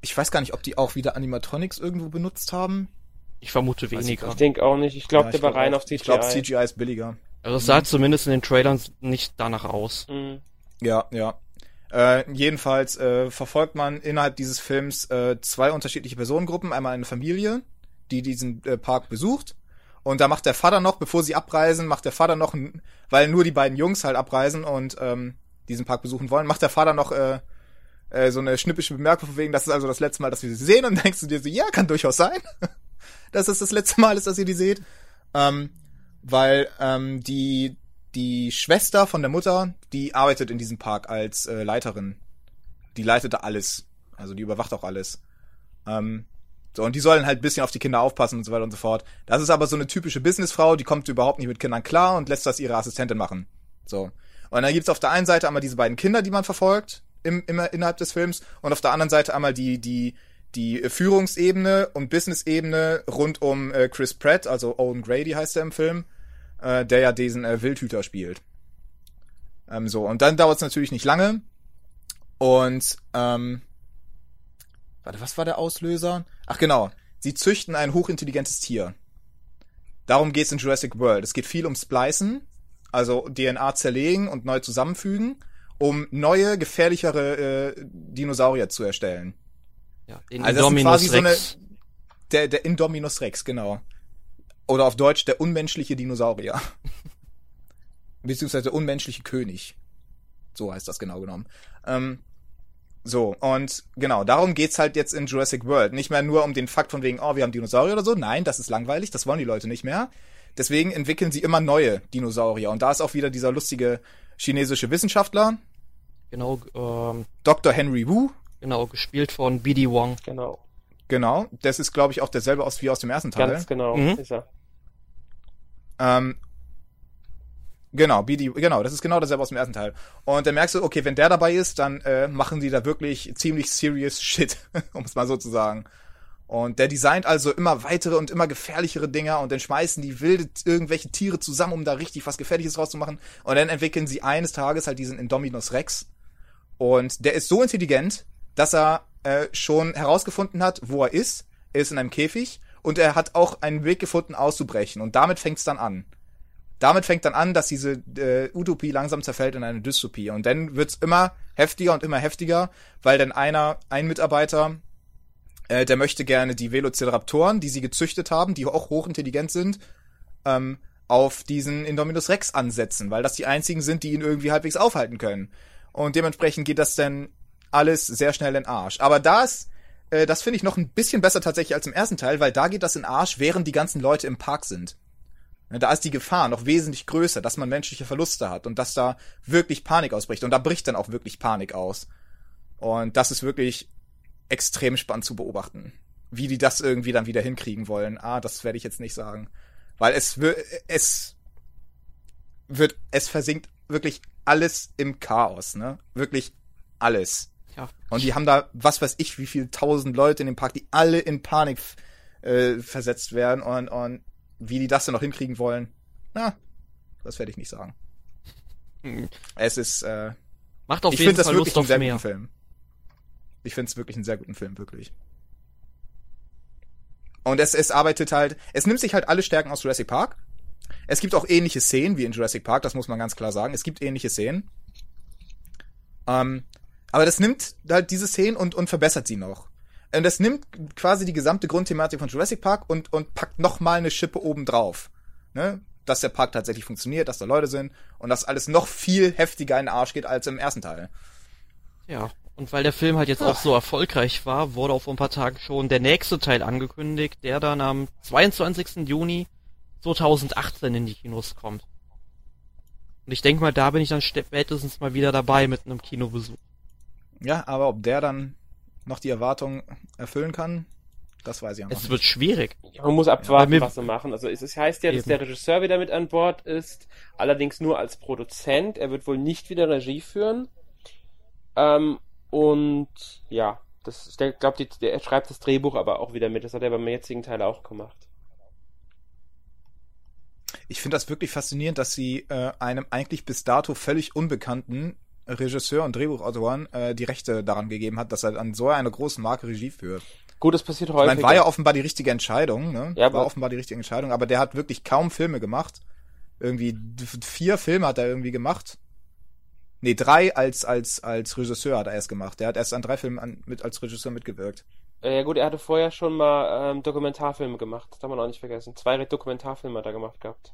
ich weiß gar nicht, ob die auch wieder Animatronics irgendwo benutzt haben. Ich vermute weniger. Ich denke auch nicht. Ich glaube, ja, der war rein auf CGI. Ich glaube, CGI ist billiger. Also es sah mhm. zumindest in den Trailern nicht danach aus. Mhm. Ja, ja. Äh, jedenfalls äh, verfolgt man innerhalb dieses Films äh, zwei unterschiedliche Personengruppen. Einmal eine Familie, die diesen äh, Park besucht und da macht der Vater noch, bevor sie abreisen, macht der Vater noch, weil nur die beiden Jungs halt abreisen und ähm, diesen Park besuchen wollen, macht der Vater noch äh, äh, so eine schnippische Bemerkung von wegen, das ist also das letzte Mal, dass wir sie sehen und denkst du dir so, ja, kann durchaus sein, dass es das letzte Mal ist, dass ihr die seht. Ähm, weil ähm, die die Schwester von der Mutter, die arbeitet in diesem Park als äh, Leiterin. Die leitet da alles. Also die überwacht auch alles. Ähm, so, und die sollen halt ein bisschen auf die Kinder aufpassen und so weiter und so fort. Das ist aber so eine typische Businessfrau, die kommt überhaupt nicht mit Kindern klar und lässt das ihre Assistentin machen. So. Und dann gibt's auf der einen Seite einmal diese beiden Kinder, die man verfolgt, im, immer innerhalb des Films, und auf der anderen Seite einmal die, die, die Führungsebene und Business-Ebene rund um äh, Chris Pratt, also Owen Grady heißt er im Film, äh, der ja diesen äh, Wildhüter spielt. Ähm, so, und dann dauert's natürlich nicht lange. Und ähm, Warte, was war der Auslöser? Ach genau, sie züchten ein hochintelligentes Tier. Darum geht's in Jurassic World. Es geht viel um Splicen, also DNA zerlegen und neu zusammenfügen, um neue, gefährlichere äh, Dinosaurier zu erstellen. Ja, den also Indominus Rex. So eine, der, der Indominus Rex, genau. Oder auf Deutsch der unmenschliche Dinosaurier. Beziehungsweise der unmenschliche König. So heißt das genau genommen. Ähm, so, und genau, darum geht's halt jetzt in Jurassic World. Nicht mehr nur um den Fakt von wegen, oh, wir haben Dinosaurier oder so. Nein, das ist langweilig, das wollen die Leute nicht mehr. Deswegen entwickeln sie immer neue Dinosaurier. Und da ist auch wieder dieser lustige chinesische Wissenschaftler. Genau, ähm, Dr. Henry Wu. Genau, gespielt von BD Wong. Genau. Genau, das ist, glaube ich, auch derselbe aus wie aus dem ersten Teil. Ganz genau, mhm. ist er. Ähm, Genau, BD, genau, das ist genau dasselbe aus dem ersten Teil. Und dann merkst du, okay, wenn der dabei ist, dann äh, machen die da wirklich ziemlich serious Shit, um es mal so zu sagen. Und der designt also immer weitere und immer gefährlichere Dinger und dann schmeißen die wilde irgendwelche Tiere zusammen, um da richtig was Gefährliches rauszumachen. Und dann entwickeln sie eines Tages halt diesen Indominus Rex. Und der ist so intelligent, dass er äh, schon herausgefunden hat, wo er ist. Er ist in einem Käfig und er hat auch einen Weg gefunden, auszubrechen. Und damit fängt's dann an damit fängt dann an, dass diese äh, Utopie langsam zerfällt in eine Dystopie. Und dann wird's immer heftiger und immer heftiger, weil dann einer, ein Mitarbeiter, äh, der möchte gerne die Velociraptoren, die sie gezüchtet haben, die auch hochintelligent sind, ähm, auf diesen Indominus Rex ansetzen, weil das die einzigen sind, die ihn irgendwie halbwegs aufhalten können. Und dementsprechend geht das dann alles sehr schnell in Arsch. Aber das, äh, das finde ich noch ein bisschen besser tatsächlich als im ersten Teil, weil da geht das in Arsch, während die ganzen Leute im Park sind. Da ist die Gefahr noch wesentlich größer, dass man menschliche Verluste hat und dass da wirklich Panik ausbricht. Und da bricht dann auch wirklich Panik aus. Und das ist wirklich extrem spannend zu beobachten. Wie die das irgendwie dann wieder hinkriegen wollen. Ah, das werde ich jetzt nicht sagen. Weil es wird, es wird, es versinkt wirklich alles im Chaos, ne? Wirklich alles. Ja. Und die haben da, was weiß ich, wie viele tausend Leute in dem Park, die alle in Panik äh, versetzt werden und, und wie die das denn noch hinkriegen wollen, na, das werde ich nicht sagen. Es ist, äh, Macht auf ich jeden finde das wirklich Lust einen auf sehr mehr. guten Film. Ich finde es wirklich einen sehr guten Film, wirklich. Und es, es arbeitet halt, es nimmt sich halt alle Stärken aus Jurassic Park. Es gibt auch ähnliche Szenen wie in Jurassic Park, das muss man ganz klar sagen. Es gibt ähnliche Szenen. Ähm, aber das nimmt halt diese Szenen und, und verbessert sie noch. Und das nimmt quasi die gesamte Grundthematik von Jurassic Park und, und packt noch mal eine Schippe oben drauf. Ne? Dass der Park tatsächlich funktioniert, dass da Leute sind und dass alles noch viel heftiger in den Arsch geht als im ersten Teil. Ja, und weil der Film halt jetzt auch so erfolgreich war, wurde auch vor ein paar Tagen schon der nächste Teil angekündigt, der dann am 22. Juni 2018 in die Kinos kommt. Und ich denke mal, da bin ich dann spätestens mal wieder dabei mit einem Kinobesuch. Ja, aber ob der dann noch die Erwartungen erfüllen kann, das weiß ich auch Es nicht. wird schwierig. Man muss abwarten, Ja, was sie machen. Also es, es heißt ja, dass Eben. der Regisseur wieder mit an Bord ist, allerdings nur als Produzent. Er wird wohl nicht wieder Regie führen. Ähm, und ja, das, ich glaube, er schreibt das Drehbuch aber auch wieder mit. Das hat er beim jetzigen Teil auch gemacht. Ich finde das wirklich faszinierend, dass sie äh, einem eigentlich bis dato völlig unbekannten Regisseur und Drehbuchautoren äh, die Rechte daran gegeben hat, dass er an so einer großen Marke Regie führt. Gut, das passiert Ich häufig. meine, war ja offenbar die richtige Entscheidung, ne? Ja, aber- war offenbar die richtige Entscheidung, aber der hat wirklich kaum Filme gemacht. Irgendwie vier Filme hat er irgendwie gemacht. Nee, drei als, als, als Regisseur hat er erst gemacht. Der hat erst an drei Filmen an, mit, als Regisseur mitgewirkt. Äh, ja gut, er hatte vorher schon mal ähm, Dokumentarfilme gemacht. Das darf man auch nicht vergessen. Zwei Dokumentarfilme hat er gemacht gehabt.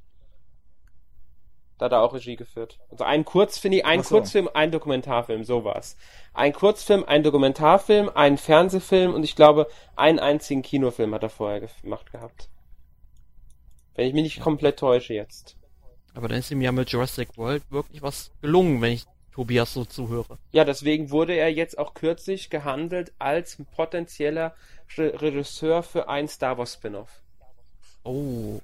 Da hat er auch Regie geführt. Also ein Kurz, finde ich, ein so. Kurzfilm, ein Dokumentarfilm, sowas. Ein Kurzfilm, ein Dokumentarfilm, ein Fernsehfilm und ich glaube, einen einzigen Kinofilm hat er vorher gemacht gehabt. Wenn ich mich nicht komplett täusche jetzt. Aber dann ist ihm ja mit Jurassic World wirklich was gelungen, wenn ich Tobias so zuhöre. Ja, deswegen wurde er jetzt auch kürzlich gehandelt als potenzieller Re Regisseur für ein Star Wars Spin-off. Oh,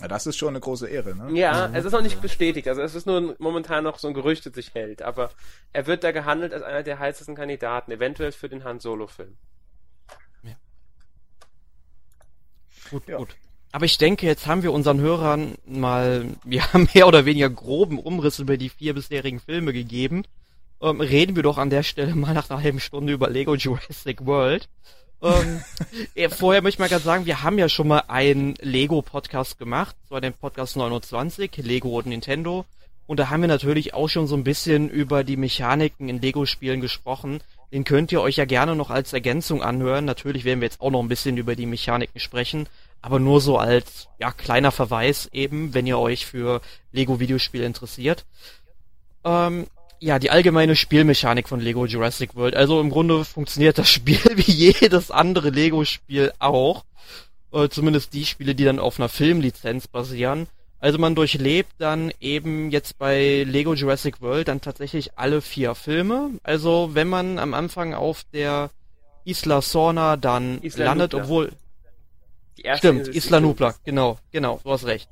Ja, das ist schon eine große Ehre, ne? Ja, es ist noch nicht bestätigt. Also es ist nur momentan noch so ein Gerücht, das sich hält. Aber er wird da gehandelt als einer der heißesten Kandidaten, eventuell für den Han Solo-Film. gut, Ja. gut. Aber ich denke, jetzt haben wir unseren Hörern mal, ja, mehr oder weniger groben Umriss über die vier bisherigen Filme gegeben. Ähm, reden wir doch an der Stelle mal nach einer halben Stunde über Lego Jurassic World. Ähm, eh, vorher möchte ich mal gerade sagen, wir haben ja schon mal einen Lego-Podcast gemacht, zwar den Podcast 29, Lego und Nintendo. Und da haben wir natürlich auch schon so ein bisschen über die Mechaniken in Lego-Spielen gesprochen. Den könnt ihr euch ja gerne noch als Ergänzung anhören. Natürlich werden wir jetzt auch noch ein bisschen über die Mechaniken sprechen, aber nur so als ja kleiner Verweis eben, wenn ihr euch für Lego-Videospiele interessiert. Ähm, ja, die allgemeine Spielmechanik von Lego Jurassic World. Also im Grunde funktioniert das Spiel wie jedes andere Lego-Spiel auch. Äh, zumindest die Spiele, die dann auf einer Filmlizenz basieren. Also man durchlebt dann eben jetzt bei Lego Jurassic World dann tatsächlich alle vier Filme. Also wenn man am Anfang auf der Isla Sorna dann Isla landet, Nublar. obwohl Die erste Stimmt, Isla Nublar, genau, genau, du hast recht.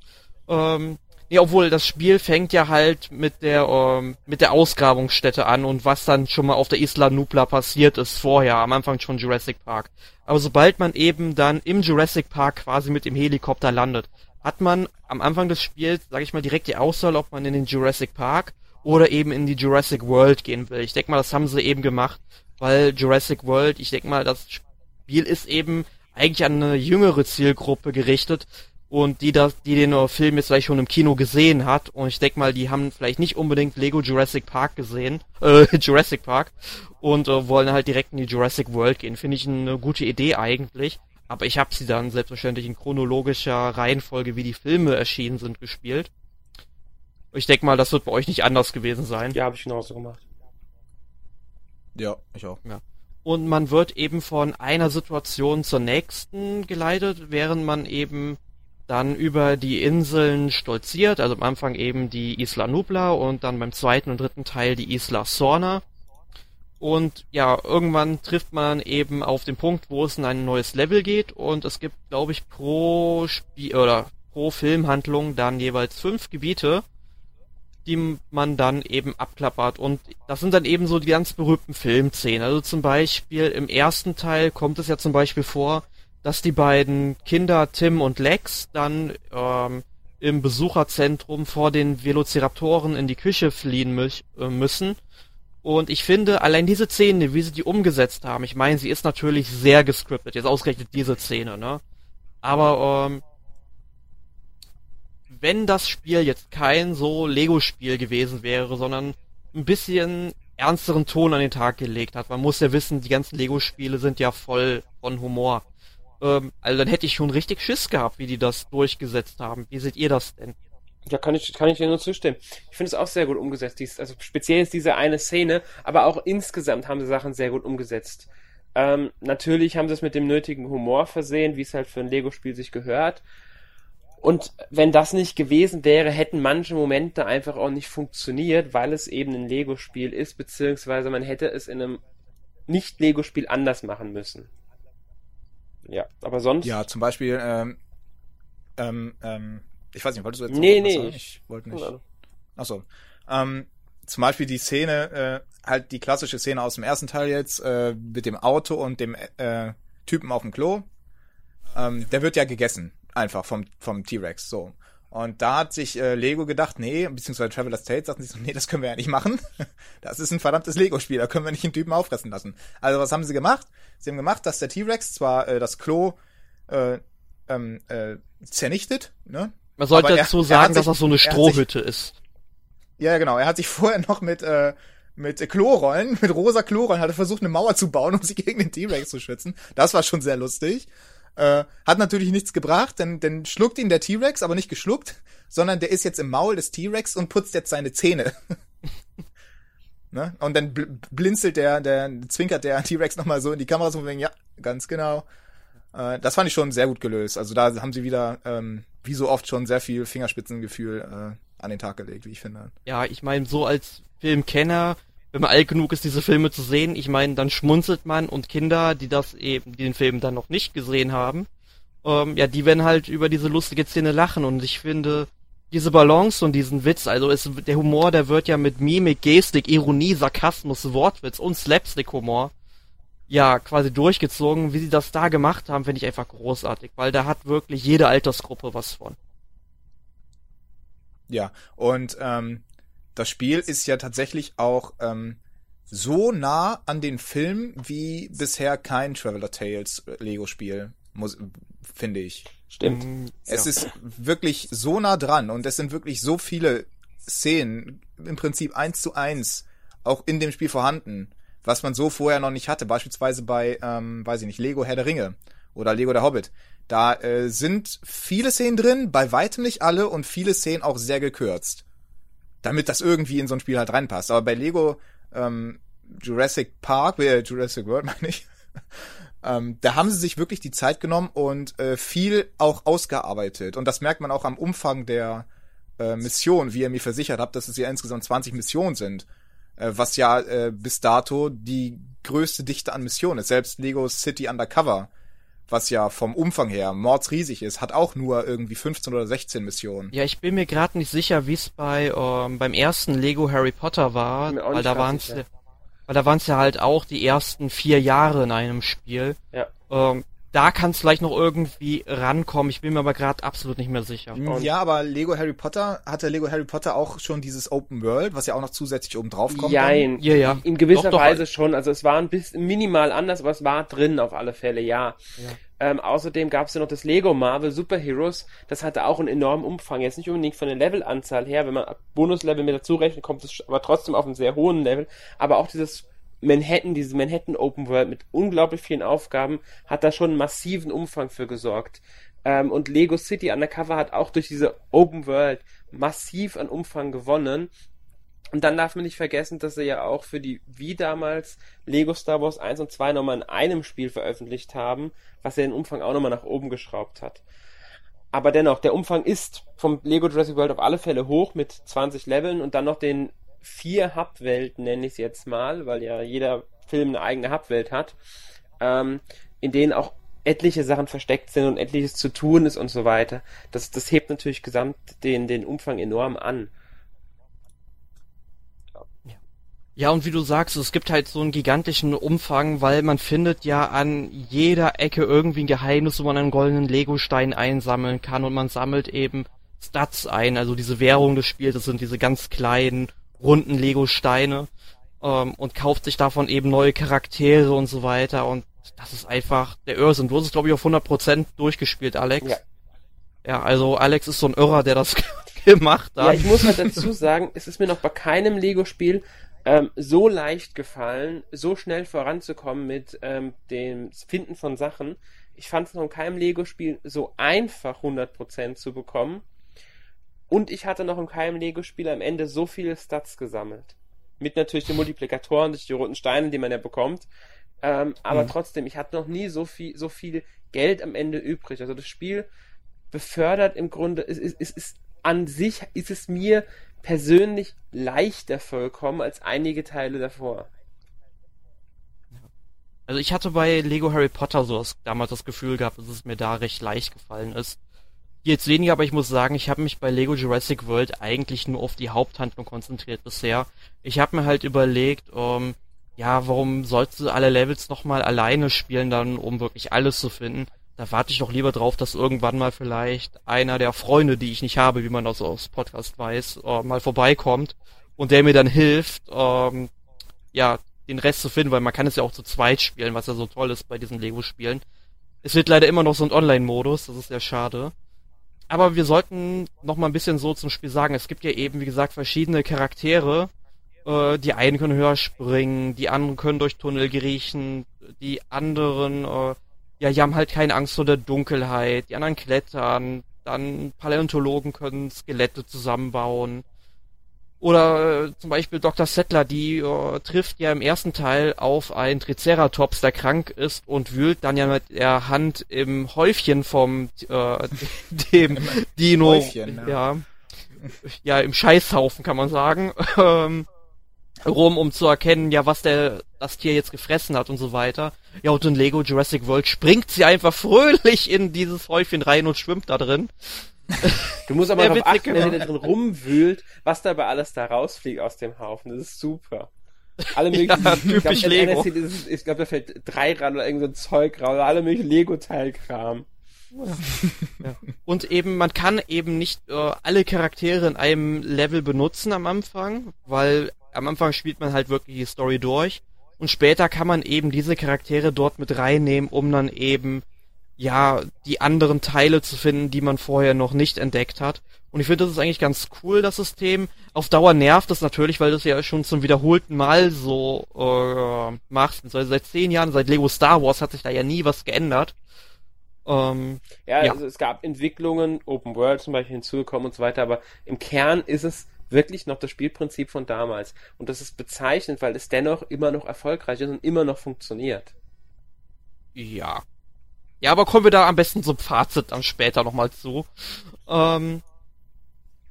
Ähm, nee, obwohl das Spiel fängt ja halt mit der ähm, mit der Ausgrabungsstätte an und was dann schon mal auf der Isla Nublar passiert ist vorher, am Anfang schon Jurassic Park. Aber sobald man eben dann im Jurassic Park quasi mit dem Helikopter landet, hat man am Anfang des Spiels, sag ich mal, direkt die Auswahl, ob man in den Jurassic Park oder eben in die Jurassic World gehen will. Ich denke mal, das haben sie eben gemacht, weil Jurassic World, ich denke mal, das Spiel ist eben eigentlich an eine jüngere Zielgruppe gerichtet und die das, die den äh, Film jetzt vielleicht schon im Kino gesehen hat und ich denke mal, die haben vielleicht nicht unbedingt Lego Jurassic Park gesehen, äh, Jurassic Park und äh, wollen halt direkt in die Jurassic World gehen. Finde ich eine gute Idee eigentlich, aber ich habe sie dann selbstverständlich in chronologischer Reihenfolge, wie die Filme erschienen sind, gespielt. Ich denke mal, das wird bei euch nicht anders gewesen sein. Ja, habe ich genauso gemacht. Ja, ich auch. und man wird eben von einer Situation zur nächsten geleitet, während man eben dann über die Inseln stolziert, also am Anfang eben die Isla Nubla und dann beim zweiten und dritten Teil die Isla Sorna. Und ja, irgendwann trifft man eben auf den Punkt, wo es in ein neues Level geht und es gibt, glaube ich, pro Spiel oder pro Filmhandlung dann jeweils fünf Gebiete, die man dann eben abklappert. Und das sind dann eben so die ganz berühmten Filmszenen. Also zum Beispiel im ersten Teil kommt es ja zum Beispiel vor, dass die beiden Kinder Tim und Lex dann ähm, im Besucherzentrum vor den Velociraptoren in die Küche fliehen mü äh, müssen. Und ich finde, allein diese Szene, wie sie die umgesetzt haben, ich meine, sie ist natürlich sehr gescriptet, jetzt ausgerechnet diese Szene, ne? Aber ähm, wenn das Spiel jetzt kein so Lego-Spiel gewesen wäre, sondern ein bisschen ernsteren Ton an den Tag gelegt hat. Man muss ja wissen, die ganzen Lego-Spiele sind ja voll von Humor. Ähm, also dann hätte ich schon richtig Schiss gehabt, wie die das durchgesetzt haben. Wie seht ihr das denn? Ja, kann ich, kann ich dir nur zustimmen. Ich finde es auch sehr gut umgesetzt. Dies, also speziell ist diese eine Szene, aber auch insgesamt haben sie Sachen sehr gut umgesetzt. Ähm, natürlich haben sie es mit dem nötigen Humor versehen, wie es halt für ein Lego-Spiel sich gehört. Und wenn das nicht gewesen wäre, hätten manche Momente einfach auch nicht funktioniert, weil es eben ein Lego-Spiel ist, beziehungsweise man hätte es in einem Nicht-Lego-Spiel anders machen müssen. Ja, aber sonst. Ja, zum Beispiel, ähm, ähm, ähm, ich weiß nicht, wolltest du jetzt Nee, nee, sagen? Ich wollte nicht. Achso. Ähm, zum Beispiel die Szene, äh, halt die klassische Szene aus dem ersten Teil jetzt, äh, mit dem Auto und dem äh, Typen auf dem Klo. Ähm, der wird ja gegessen einfach vom, vom T-Rex, so. Und da hat sich äh, Lego gedacht, nee, beziehungsweise Traveler's Tales sagten sich so, nee, das können wir ja nicht machen. Das ist ein verdammtes Lego-Spiel, da können wir nicht den Typen auffressen lassen. Also was haben sie gemacht? Sie haben gemacht, dass der T-Rex zwar äh, das Klo äh, ähm, äh, zernichtet, ne? Man sollte er- dazu sagen, hat dass sich- das so eine hat sich- Strohhütte ist. Ja, genau. Er hat sich vorher noch mit, äh, mit Klorollen, mit rosa Klorollen, hat er versucht, eine Mauer zu bauen, um sich gegen den T-Rex zu schützen. Das war schon sehr lustig. Äh, hat natürlich nichts gebracht, denn, denn schluckt ihn der T-Rex, aber nicht geschluckt, sondern der ist jetzt im Maul des T-Rex und putzt jetzt seine Zähne. ne? Und dann bl blinzelt der, der, zwinkert der T-Rex nochmal so in die Kamera so wegen, ja, ganz genau. Äh, das fand ich schon sehr gut gelöst. Also da haben sie wieder, ähm, wie so oft schon sehr viel Fingerspitzengefühl äh, an den Tag gelegt, wie ich finde. Ja, ich meine, so als Filmkenner, wenn man alt genug ist, diese Filme zu sehen, ich meine, dann schmunzelt man und Kinder, die das eben, die den Film dann noch nicht gesehen haben, ähm, ja, die werden halt über diese lustige Szene lachen und ich finde, diese Balance und diesen Witz, also es, der Humor, der wird ja mit Mimik, Gestik, Ironie, Sarkasmus, Wortwitz und Slapstick-Humor ja quasi durchgezogen. Wie sie das da gemacht haben, finde ich einfach großartig, weil da hat wirklich jede Altersgruppe was von. Ja, und ähm, das Spiel ist ja tatsächlich auch ähm, so nah an den Film wie bisher kein Traveler Tales Lego-Spiel, muss- finde ich. Stimmt. Mm, Es ja. ist wirklich so nah dran und es sind wirklich so viele Szenen, im Prinzip eins zu eins, auch in dem Spiel vorhanden, was man so vorher noch nicht hatte. Beispielsweise bei, ähm, weiß ich nicht, Lego Herr der Ringe oder Lego der Hobbit. Da äh, sind viele Szenen drin, bei weitem nicht alle und viele Szenen auch sehr gekürzt. Damit das irgendwie in so ein Spiel halt reinpasst. Aber bei Lego ähm, Jurassic Park, äh, Jurassic World meine ich, ähm, da haben sie sich wirklich die Zeit genommen und äh, viel auch ausgearbeitet. Und das merkt man auch am Umfang der äh, Mission, wie ihr mir versichert habt, dass es ja insgesamt 20 Missionen sind. Äh, was ja äh, bis dato die größte Dichte an Missionen ist. Selbst Lego City Undercover, was ja vom Umfang her mordsriesig ist, hat auch nur irgendwie 15 oder 16 Missionen. Ja, ich bin mir gerade nicht sicher, wie es bei ähm, beim ersten Lego Harry Potter war, weil da waren es weil da waren es ja halt auch die ersten vier Jahre in einem Spiel. Ja. Ähm, da kann es vielleicht noch irgendwie rankommen. Ich bin mir aber gerade absolut nicht mehr sicher. Und- Ja, aber Lego Harry Potter, hatte Lego Harry Potter auch schon dieses Open World, was ja auch noch zusätzlich oben drauf kommt. dann? Jein. Ja, ja. In gewisser Doch, doch. Weise schon. Also es war ein bisschen minimal anders, aber es war drin auf alle Fälle, ja. Ähm, außerdem gab es ja noch das Lego Marvel Super Heroes. Das hatte auch einen enormen Umfang. Jetzt nicht unbedingt von der Levelanzahl her. Wenn man Bonuslevel mit dazu rechnet, kommt es aber trotzdem auf einen sehr hohen Level. Aber auch dieses Manhattan, diese Manhattan Open World mit unglaublich vielen Aufgaben, hat da schon einen massiven Umfang für gesorgt. Ähm, und Lego City Undercover hat auch durch diese Open World massiv an Umfang gewonnen. Und dann darf man nicht vergessen, dass sie ja auch für die Wii damals Lego Star Wars 1 und 2 nochmal in einem Spiel veröffentlicht haben, was ja den Umfang auch nochmal nach oben geschraubt hat. Aber dennoch, der Umfang ist vom Lego Jurassic World auf alle Fälle hoch mit 20 Leveln und dann noch den vier Hub-Welten, nenne ich es jetzt mal, weil ja jeder Film eine eigene Hub-Welt hat, ähm, in denen auch etliche Sachen versteckt sind und etliches zu tun ist und so weiter. Das, das hebt natürlich gesamt den, den Umfang enorm an. Ja, und wie du sagst, es gibt halt so einen gigantischen Umfang, weil man findet ja an jeder Ecke irgendwie ein Geheimnis, wo man einen goldenen Lego-Stein einsammeln kann und man sammelt eben Stats ein, also diese Währung des Spiels, das sind diese ganz kleinen, runden Lego-Steine ähm, und kauft sich davon eben neue Charaktere und so weiter und das ist einfach der Irrsinn. Du hast es, glaube ich, auf 100% durchgespielt, Alex. Ja. Ja, also Alex ist so ein Irrer, der das gemacht hat. Ja, ich muss halt dazu sagen, es ist mir noch bei keinem Lego-Spiel ähm, so leicht gefallen, so schnell voranzukommen mit ähm, dem Finden von Sachen. Ich fand es noch in keinem Lego-Spiel so einfach 100% zu bekommen. Und ich hatte noch in keinem Lego-Spiel am Ende so viele Stats gesammelt. Mit natürlich den Multiplikatoren durch die roten Steine, die man ja bekommt. Ähm, aber mhm. trotzdem, ich hatte noch nie so viel, so viel Geld am Ende übrig. Also das Spiel befördert im Grunde, es ist, es ist an sich, ist es mir persönlich leichter vollkommen als einige Teile davor. Also ich hatte bei Lego Harry Potter so das, damals das Gefühl gehabt, dass es mir da recht leicht gefallen ist. Jetzt weniger, aber ich muss sagen, ich habe mich bei Lego Jurassic World eigentlich nur auf die Haupthandlung konzentriert bisher. Ich habe mir halt überlegt, ähm, ja, warum sollst du alle Levels nochmal alleine spielen, dann um wirklich alles zu finden? Da warte ich doch lieber drauf, dass irgendwann mal vielleicht einer der Freunde, die ich nicht habe, wie man das aus Podcast weiß, äh, mal vorbeikommt und der mir dann hilft, ähm, ja, den Rest zu finden, weil man kann es ja auch zu zweit spielen, was ja so toll ist bei diesen Lego-Spielen. Es wird leider immer noch so ein Online-Modus, das ist sehr schade. Aber wir sollten noch mal ein bisschen so zum Spiel sagen. Es gibt ja eben, wie gesagt, verschiedene Charaktere. Äh, die einen können höher springen, die anderen können durch Tunnel kriechen, die anderen, äh, ja, die haben halt keine Angst vor der Dunkelheit, die anderen klettern, dann Paläontologen können Skelette zusammenbauen. Oder äh, zum Beispiel Dr. Settler, die äh, trifft ja im ersten Teil auf einen Triceratops, der krank ist und wühlt dann ja mit der Hand im Häufchen vom äh, dem Dino, Häufchen, ja. ja. ja, im Scheißhaufen kann man sagen, ähm, rum, um zu erkennen, ja, was der das Tier jetzt gefressen hat und so weiter. Ja, und in Lego Jurassic World springt sie einfach fröhlich in dieses Häufchen rein und schwimmt da drin. Du musst aber darauf achten, wenn er da drin rumwühlt, was dabei alles da rausfliegt aus dem Haufen. Das ist super. Alle möglichen, ja, ich glaube, Lego. ich glaube, da fällt drei ran oder irgend so ein Zeug raus, alle möglichen Lego-Teilkram. Ja. Und eben, man kann eben nicht äh, alle Charaktere in einem Level benutzen am Anfang, weil am Anfang spielt man halt wirklich die Story durch und später kann man eben diese Charaktere dort mit reinnehmen, um dann eben ja, die anderen Teile zu finden, die man vorher noch nicht entdeckt hat. Und ich finde, das ist eigentlich ganz cool, das System. Auf Dauer nervt es natürlich, weil du es ja schon zum wiederholten Mal so äh, machst. Also seit zehn Jahren, seit Lego Star Wars hat sich da ja nie was geändert. Ähm, ja, ja, also es gab Entwicklungen, Open World zum Beispiel hinzugekommen und so weiter, aber im Kern ist es wirklich noch das Spielprinzip von damals. Und das ist bezeichnend, weil es dennoch immer noch erfolgreich ist und immer noch funktioniert. Ja, ja, aber kommen wir da am besten zum Fazit dann später nochmal zu. Ähm,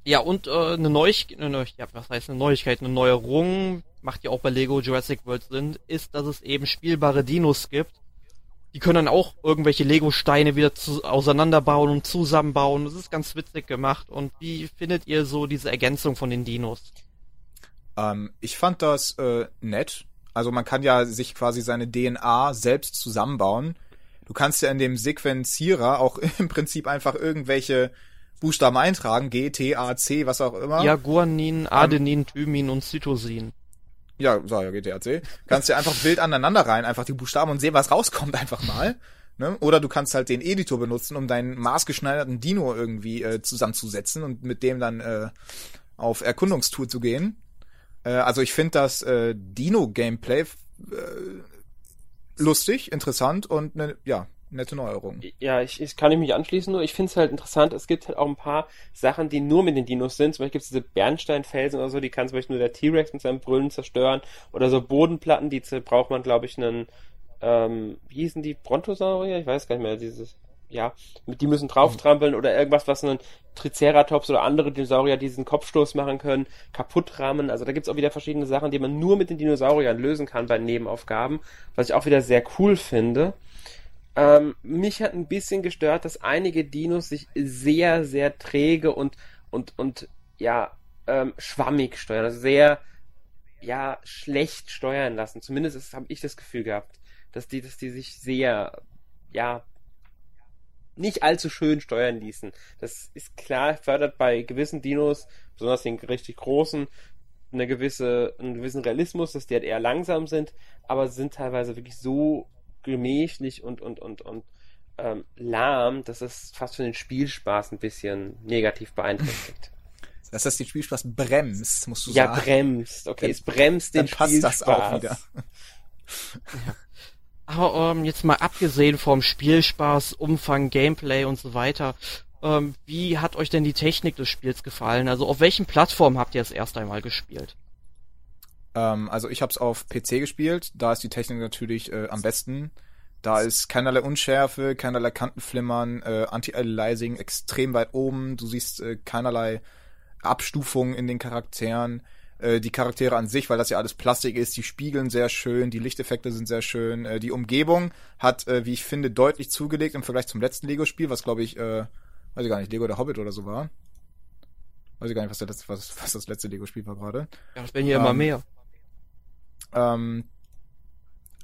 ja, und äh, eine Neuigkeit, eine, ja, was heißt eine Neuigkeit, eine Neuerung, macht ja auch bei Lego Jurassic World Sinn, ist, dass es eben spielbare Dinos gibt. Die können dann auch irgendwelche Lego-Steine wieder zu, auseinanderbauen und zusammenbauen. Das ist ganz witzig gemacht. Und wie findet ihr so diese Ergänzung von den Dinos? Ähm, ich fand das äh, nett. Also man kann ja sich quasi seine DNA selbst zusammenbauen du kannst ja in dem Sequenzierer auch im Prinzip einfach irgendwelche Buchstaben eintragen, G, T, A, C, was auch immer. Ja, Guanin, Adenin, Thymin und Cytosin. Ja, so, ja, GTAC. Kannst ja einfach wild aneinander rein, einfach die Buchstaben und sehen, was rauskommt einfach mal. Ne? Oder du kannst halt den Editor benutzen, um deinen maßgeschneiderten Dino irgendwie äh, zusammenzusetzen und mit dem dann äh, auf Erkundungstour zu gehen. Äh, also ich finde das äh, Dino-Gameplay äh, lustig, interessant und eine, ja, nette Neuerung. Ja, ich, ich kann ich mich anschließen, nur ich finde es halt interessant, es gibt halt auch ein paar Sachen, die nur mit den Dinos sind. Zum Beispiel gibt es diese Bernsteinfelsen oder so, die kann zum Beispiel nur der T-Rex mit seinem Brüllen zerstören. Oder so Bodenplatten, die braucht man, glaube ich, einen, ähm, wie hießen die, Brontosaurier? Ich weiß gar nicht mehr, dieses ja, die müssen drauftrampeln oder irgendwas, was einen Triceratops oder andere Dinosaurier diesen Kopfstoß machen können, kaputt rammen. Also da gibt's auch wieder verschiedene Sachen, die man nur mit den Dinosauriern lösen kann bei Nebenaufgaben, was ich auch wieder sehr cool finde. Ähm, mich hat ein bisschen gestört, dass einige Dinos sich sehr, sehr träge und, und, und, ja, ähm, schwammig steuern, also sehr, ja, schlecht steuern lassen. Zumindest habe ich das Gefühl gehabt, dass die, dass die sich sehr, ja, nicht allzu schön steuern ließen. Das ist klar, fördert bei gewissen Dinos, besonders den richtig großen, eine gewisse, einen gewissen Realismus, dass die halt eher langsam sind, aber sind teilweise wirklich so gemächlich und, und, und, und ähm, lahm, dass es fast für den Spielspaß ein bisschen negativ beeinträchtigt. Dass das den Spielspaß bremst, musst du ja, sagen. Ja, bremst. Okay, dann, es bremst den dann passt Spielspaß. das auch wieder. Ja. Aber ähm, jetzt mal abgesehen vom Spielspaß, Umfang, Gameplay und so weiter, ähm, wie hat euch denn die Technik des Spiels gefallen? Also auf welchen Plattformen habt ihr es erst einmal gespielt? Ähm, also ich habe es auf PC gespielt, da ist die Technik natürlich äh, am besten. Da ist keinerlei Unschärfe, keinerlei Kantenflimmern, äh, Anti-Aliasing extrem weit oben. Du siehst äh, keinerlei Abstufungen in den Charakteren. Äh, die Charaktere an sich, weil das ja alles Plastik ist, die spiegeln sehr schön, die Lichteffekte sind sehr schön. Äh, die Umgebung hat, äh, wie ich finde, deutlich zugelegt im Vergleich zum letzten Lego-Spiel, was glaube ich, äh, weiß ich gar nicht, Lego der Hobbit oder so war. Weiß ich gar nicht, was, letzte, was, was das letzte Lego-Spiel war gerade. Ja, das werden hier ähm, immer mehr. Ähm,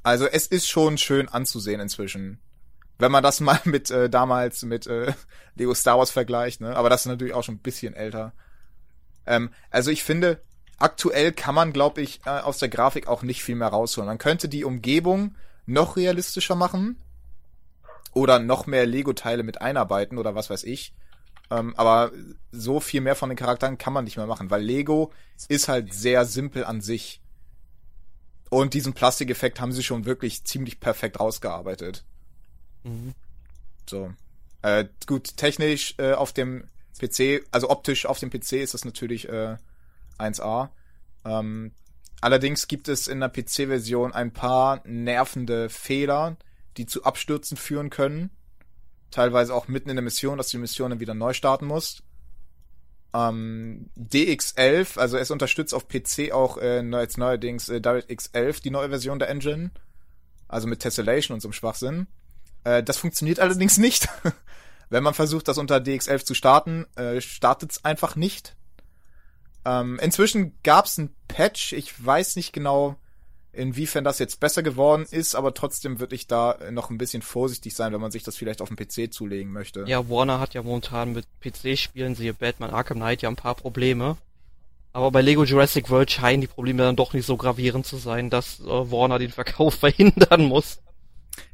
also es ist schon schön anzusehen inzwischen. Wenn man das mal mit äh, damals mit äh, Lego Star Wars vergleicht, ne? Aber das ist natürlich auch schon ein bisschen älter. Ähm, also ich finde, aktuell kann man, glaube ich, äh, aus der Grafik auch nicht viel mehr rausholen. Man könnte die Umgebung noch realistischer machen oder noch mehr Lego-Teile mit einarbeiten oder was weiß ich. Ähm, aber so viel mehr von den Charakteren kann man nicht mehr machen, weil Lego ist halt sehr simpel an sich. Und diesen Plastikeffekt haben sie schon wirklich ziemlich perfekt rausgearbeitet. Mhm. So. Äh, gut, technisch äh, auf dem PC, also optisch auf dem PC ist das natürlich äh, 1A. Ähm, allerdings gibt es in der PC-Version ein paar nervende Fehler, die zu Abstürzen führen können. Teilweise auch mitten in der Mission, dass du die Mission dann wieder neu starten musst. Ähm, DX11, also es unterstützt auf PC auch äh, jetzt neuerdings äh, DirectX 11, die neue Version der Engine. Also mit Tessellation und so einem Schwachsinn. Äh, das funktioniert allerdings nicht. Wenn man versucht, das unter DX11 zu starten, äh, startet es einfach nicht. Ähm, inzwischen gab es ein Patch, ich weiß nicht genau, inwiefern das jetzt besser geworden ist, aber trotzdem würde ich da noch ein bisschen vorsichtig sein, wenn man sich das vielleicht auf dem PC zulegen möchte. Ja, Warner hat ja momentan mit PC-Spielen, siehe Batman Arkham Knight, ja ein paar Probleme. Aber bei Lego Jurassic World scheinen die Probleme dann doch nicht so gravierend zu sein, dass äh, Warner den Verkauf verhindern muss.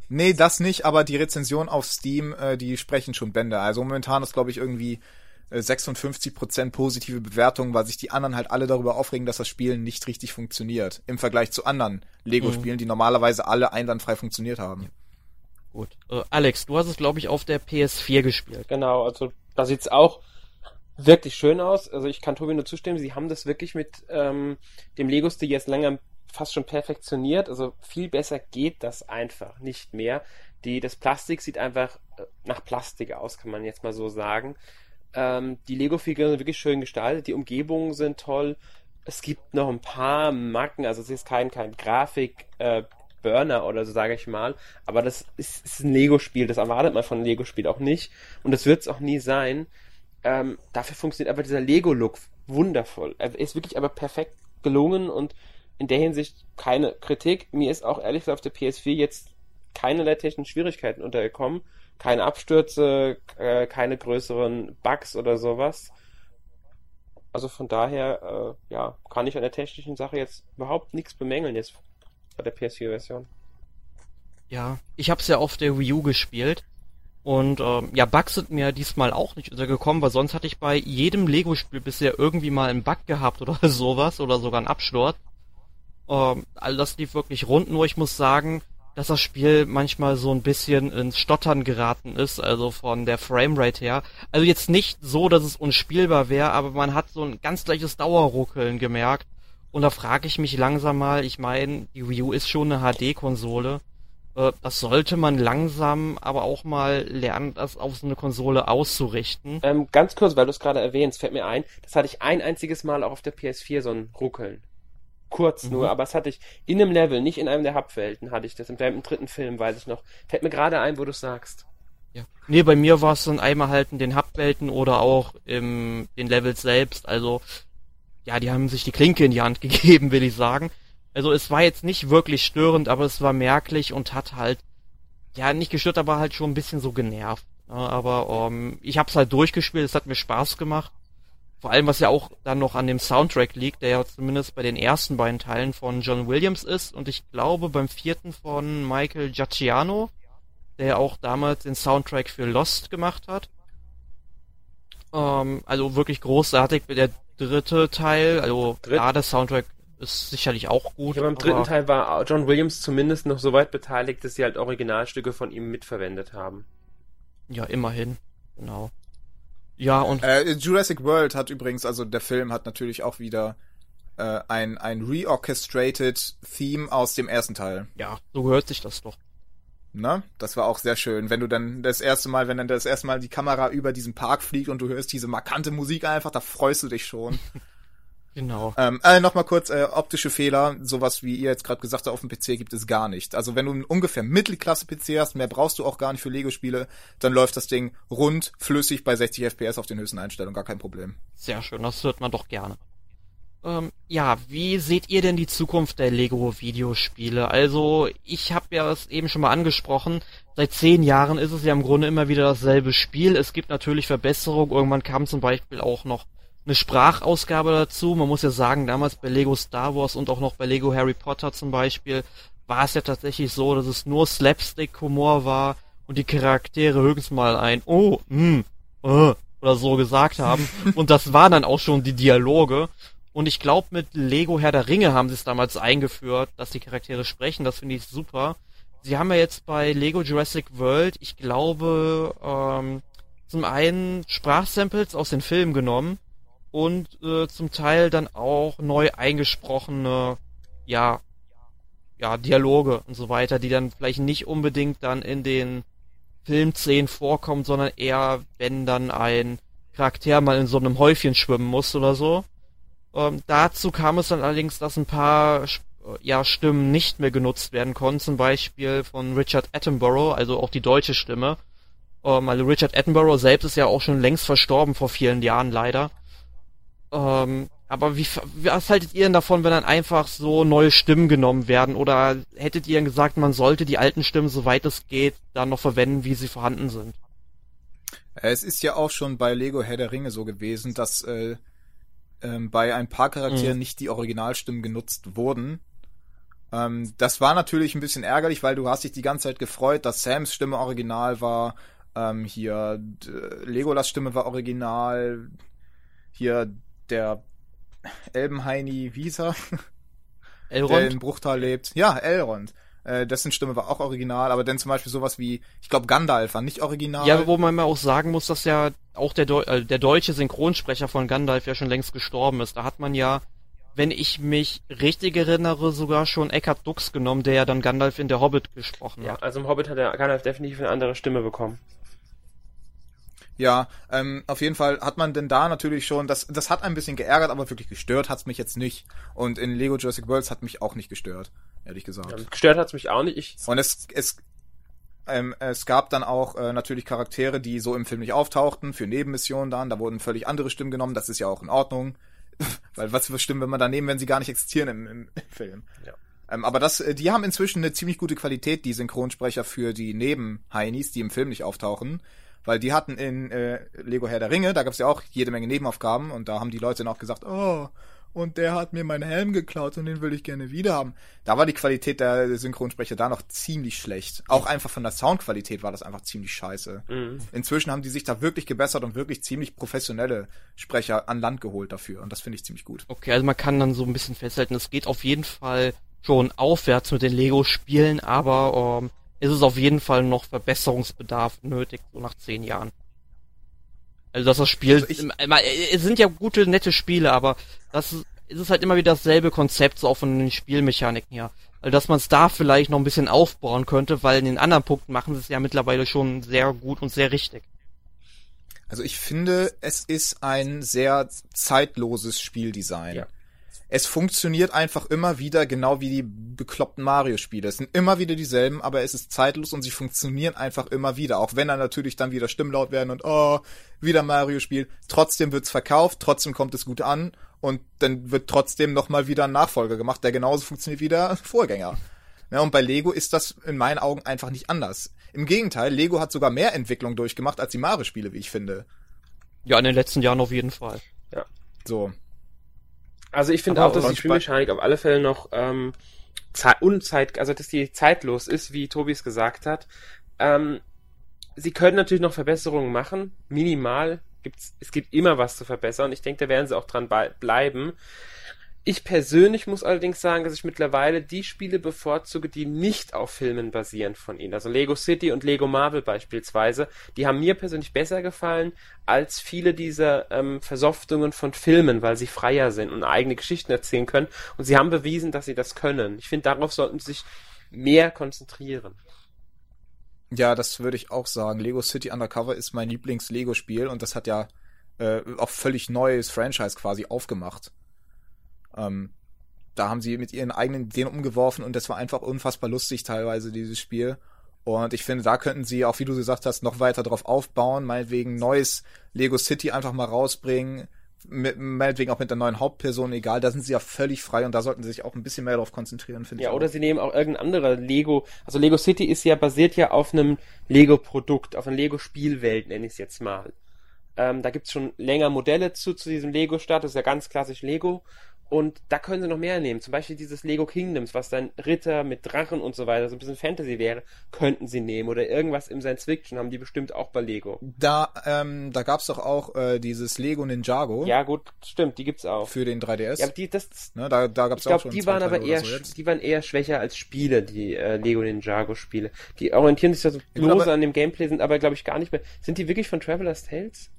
Nee, das nicht, aber die Rezension auf Steam, äh, die sprechen schon Bände. Also momentan ist, glaube ich, irgendwie 56% äh, positive Bewertungen, weil sich die anderen halt alle darüber aufregen, dass das Spiel nicht richtig funktioniert. Im Vergleich zu anderen Lego-Spielen, mhm. die normalerweise alle einwandfrei funktioniert haben. Ja. Gut. Äh, Alex, du hast es, glaube ich, auf der PS4 gespielt. Genau, also da sieht's auch wirklich schön aus. Also ich kann Tobi nur zustimmen, sie haben das wirklich mit ähm, dem Lego-Stil jetzt länger fast schon perfektioniert. Also viel besser geht das einfach nicht mehr. Die, das Plastik sieht einfach äh, nach Plastik aus, kann man jetzt mal so sagen. Ähm, die Lego-Figuren sind wirklich schön gestaltet, die Umgebungen sind toll. Es gibt noch ein paar Macken, also es ist kein, kein Grafik, äh, Burner oder so, sage ich mal. Aber das ist, ist ein Lego-Spiel, das erwartet man von einem Lego-Spiel auch nicht. Und das wird es auch nie sein. Ähm, dafür funktioniert aber dieser Lego-Look wundervoll. Er ist wirklich aber perfekt gelungen und in der Hinsicht keine Kritik. Mir ist auch ehrlich gesagt auf der PS4 jetzt keinerlei technischen Schwierigkeiten untergekommen keine Abstürze, äh, keine größeren Bugs oder sowas. Also von daher, äh, ja, kann ich an der technischen Sache jetzt überhaupt nichts bemängeln jetzt bei der PS4-Version. Ja, ich habe es ja auf der Wii U gespielt und ähm, ja, Bugs sind mir diesmal auch nicht untergekommen, weil sonst hatte ich bei jedem Lego-Spiel bisher irgendwie mal einen Bug gehabt oder sowas oder sogar einen Absturz. Ähm, all das lief wirklich rund, nur ich muss sagen, dass das Spiel manchmal so ein bisschen ins Stottern geraten ist, also von der Framerate her. Also jetzt nicht so, dass es unspielbar wäre, aber man hat so ein ganz leichtes Dauerruckeln gemerkt. Und da frage ich mich langsam mal, ich meine, die Wii U ist schon eine HD-Konsole. Äh, das sollte man langsam aber auch mal lernen, das auf so eine Konsole auszurichten. Ähm, ganz kurz, weil du es gerade erwähnst, fällt mir ein, das hatte ich ein einziges Mal auch auf der PS4, so ein Ruckeln kurz mhm. nur, aber das hatte ich in einem Level, nicht in einem der Hauptwelten, hatte ich das. Im, dritten Film, weiß ich noch. Fällt mir gerade ein, wo du sagst. Ja. Nee, bei mir war es dann einmal halt in den Hauptwelten oder auch im den Levels selbst. Also, ja, die haben sich die Klinke in die Hand gegeben, will ich sagen. Also es war jetzt nicht wirklich störend, aber es war merklich und hat halt, ja, nicht gestört, aber halt schon ein bisschen so genervt. Ja, aber ähm, ich habe es halt durchgespielt, es hat mir Spaß gemacht. Vor allem, was ja auch dann noch an dem Soundtrack liegt, der ja zumindest bei den ersten beiden Teilen von John Williams ist und ich glaube beim vierten von Michael Giacchiano, der ja auch damals den Soundtrack für Lost gemacht hat. Ähm, also wirklich großartig. Der dritte Teil, also Dritt- ja, der Soundtrack ist sicherlich auch gut. Ja, beim dritten Teil war John Williams zumindest noch so weit beteiligt, dass sie halt Originalstücke von ihm mitverwendet haben. Ja, immerhin. Genau. Ja, und Äh, Jurassic World hat übrigens, also der Film hat natürlich auch wieder äh, ein, ein reorchestrated Theme aus dem ersten Teil. ja, so gehört sich das doch. Ne? Das war auch sehr schön. Wenn du dann das erste Mal, wenn dann das erste Mal die Kamera über diesen Park fliegt und du hörst diese markante Musik einfach, da freust du dich schon. Genau. ähm, äh, Nochmal kurz, äh, optische Fehler, sowas wie ihr jetzt gerade gesagt habt, auf dem PC gibt es gar nicht. Also wenn du einen ungefähr Mittelklasse-PC hast, mehr brauchst du auch gar nicht für Lego-Spiele, dann läuft das Ding rund, flüssig bei 60 FPS auf den höchsten Einstellungen, gar kein Problem. Sehr schön, das hört man doch gerne. Ähm, ja, wie seht ihr denn die Zukunft der Lego-Videospiele? Also, ich habe ja es eben schon mal angesprochen, seit zehn Jahren ist es ja im Grunde immer wieder dasselbe Spiel. Es gibt natürlich Verbesserungen, irgendwann kam zum Beispiel auch noch eine Sprachausgabe dazu. Man muss ja sagen, damals bei Lego Star Wars und auch noch bei Lego Harry Potter zum Beispiel war es ja tatsächlich so, dass es nur Slapstick-Humor war und die Charaktere höchstens mal ein Oh, hm, äh, oder so gesagt haben. und das waren dann auch schon die Dialoge. Und ich glaube, mit Lego Herr der Ringe haben sie es damals eingeführt, dass die Charaktere sprechen. Das finde ich super. Sie haben ja jetzt bei Lego Jurassic World, ich glaube, ähm, zum einen Sprachsamples aus den Filmen genommen und äh, zum Teil dann auch neu eingesprochene, ja, ja, Dialoge und so weiter, die dann vielleicht nicht unbedingt dann in den Filmszenen vorkommen, sondern eher, wenn dann ein Charakter mal in so einem Häufchen schwimmen muss oder so. Ähm, dazu kam es dann allerdings, dass ein paar äh, ja, Stimmen nicht mehr genutzt werden konnten, zum Beispiel von Richard Attenborough, also auch die deutsche Stimme. Ähm, also Richard Attenborough selbst ist ja auch schon längst verstorben vor vielen Jahren leider. Ähm, aber wie, was haltet ihr denn davon, wenn dann einfach so neue Stimmen genommen werden? Oder hättet ihr gesagt, man sollte die alten Stimmen, soweit es geht, dann noch verwenden, wie sie vorhanden sind? Äh, Es ist ja auch schon bei Lego Herr der Ringe so gewesen, dass äh, ähm, bei ein paar Charakteren Mhm. nicht die Originalstimmen genutzt wurden. Ähm, das war natürlich ein bisschen ärgerlich, weil du hast dich die ganze Zeit gefreut, dass Sams Stimme original war. Ähm, hier Legolas Stimme war original. Hier der Elbenheini, wie hieß er? der Elrond? in Bruchtal lebt. Ja, Elrond. Äh, dessen Stimme war auch original, aber dann zum Beispiel sowas wie, ich glaube, Gandalf war nicht original. Ja, wo man mal auch sagen muss, dass ja auch der, Deu äh, der deutsche Synchronsprecher von Gandalf ja schon längst gestorben ist. Da hat man ja, wenn ich mich richtig erinnere, sogar schon Eckhard Dux genommen, der ja dann Gandalf in der Hobbit gesprochen Ja, hat. also im Hobbit hat der Gandalf definitiv eine andere Stimme bekommen. Ja, ähm, auf jeden Fall hat man denn da natürlich schon, das, das hat ein bisschen geärgert, aber wirklich gestört hat's mich jetzt nicht. Und in Lego Jurassic Worlds hat mich auch nicht gestört, ehrlich gesagt. Ähm, gestört hat's mich auch nicht. Ich, Und es, es, ähm, es gab dann auch äh, natürlich Charaktere, die so im Film nicht auftauchten, für Nebenmissionen dann, da wurden völlig andere Stimmen genommen, das ist ja auch in Ordnung. Weil was für Stimmen will man da nehmen, wenn sie gar nicht existieren im, im Film? Ja. Ähm, aber das, äh, die haben inzwischen eine ziemlich gute Qualität, die Synchronsprecher für die Nebenheinis, die im Film nicht auftauchen. Weil die hatten in äh, Lego Herr der Ringe, da gab's ja auch jede Menge Nebenaufgaben und da haben die Leute dann auch gesagt, oh, und der hat mir meinen Helm geklaut und den will ich gerne wieder haben. Da war die Qualität der Synchronsprecher da noch ziemlich schlecht. Auch einfach von der Soundqualität war das einfach ziemlich scheiße. Mhm. Inzwischen haben die sich da wirklich gebessert und wirklich ziemlich professionelle Sprecher an Land geholt dafür und das finde ich ziemlich gut. Okay, also man kann dann so ein bisschen festhalten, es geht auf jeden Fall schon aufwärts mit den Lego-Spielen, aber ähm, es ist auf jeden Fall noch Verbesserungsbedarf nötig, so nach zehn Jahren. Also dass das Spiel, Also ich- es sind ja gute, nette Spiele, aber das ist, es ist halt immer wieder dasselbe Konzept, so auch von den Spielmechaniken her. Also dass man es da vielleicht noch ein bisschen aufbauen könnte, weil in den anderen Punkten machen sie es ja mittlerweile schon sehr gut und sehr richtig. Also ich finde, es ist ein sehr zeitloses Spieldesign. Ja. Es funktioniert einfach immer wieder, genau wie die bekloppten Mario-Spiele. Es sind immer wieder dieselben, aber es ist zeitlos und sie funktionieren einfach immer wieder. Auch wenn dann natürlich dann wieder Stimmen laut werden und oh, wieder Mario-Spiel. Trotzdem wird's verkauft, trotzdem kommt es gut an und dann wird trotzdem nochmal wieder ein Nachfolger gemacht, der genauso funktioniert wie der Vorgänger. Ja, und bei Lego ist das in meinen Augen einfach nicht anders. Im Gegenteil, Lego hat sogar mehr Entwicklung durchgemacht als die Mario-Spiele, wie ich finde. Ja, in den letzten Jahren auf jeden Fall. Ja. So. Also ich finde auch, dass die Spielmechanik auf alle Fälle noch ähm, Ze- unzeit, also dass die zeitlos ist, wie Tobi es gesagt hat. Ähm, sie können natürlich noch Verbesserungen machen, minimal. Gibt's, es gibt immer was zu verbessern. Ich denke, da werden sie auch dran bleiben. Ich persönlich muss allerdings sagen, dass ich mittlerweile die Spiele bevorzuge, die nicht auf Filmen basieren von ihnen. Also Lego City und Lego Marvel beispielsweise. Die haben mir persönlich besser gefallen als viele dieser ähm, Versoftungen von Filmen, weil sie freier sind und eigene Geschichten erzählen können. Und sie haben bewiesen, dass sie das können. Ich finde, darauf sollten sie sich mehr konzentrieren. Ja, das würde ich auch sagen. Lego City Undercover ist mein Lieblings-Lego-Spiel und das hat ja äh, auch völlig neues Franchise quasi aufgemacht. Ähm, da haben sie mit ihren eigenen Ideen umgeworfen und das war einfach unfassbar lustig teilweise, dieses Spiel. Und ich finde, da könnten sie auch, wie du gesagt hast, noch weiter drauf aufbauen, meinetwegen neues Lego City einfach mal rausbringen, mit, meinetwegen auch mit der neuen Hauptperson, egal, da sind sie ja völlig frei und da sollten sie sich auch ein bisschen mehr darauf konzentrieren, finde Ja, ich. oder auch. sie nehmen auch irgendein anderer Lego. Also Lego City ist ja basiert ja auf einem Lego-Produkt, auf einer Lego-Spielwelt, nenne ich es jetzt mal. Ähm, da gibt's schon länger Modelle zu, zu diesem Lego-Stadt, das ist ja ganz klassisch Lego. Und da können sie noch mehr nehmen. Zum Beispiel dieses Lego Kingdoms, was dann Ritter mit Drachen und so weiter, so ein bisschen Fantasy wäre, könnten sie nehmen. Oder irgendwas im Science Fiction haben die bestimmt auch bei Lego. Da, ähm, da gab's doch auch äh, dieses Lego Ninjago Ja, gut, stimmt, die gibt's auch. für den 3DS. Ja, aber die, das, ne, da, da gab's Ich auch schon die waren aber Teile eher, so die waren eher schwächer als Spiele, die äh, Lego Ninjago Spiele. Die orientieren sich da so Ja, gut, bloß an dem Gameplay, sind aber glaube ich gar nicht mehr. Sind die wirklich von Traveler's Tales?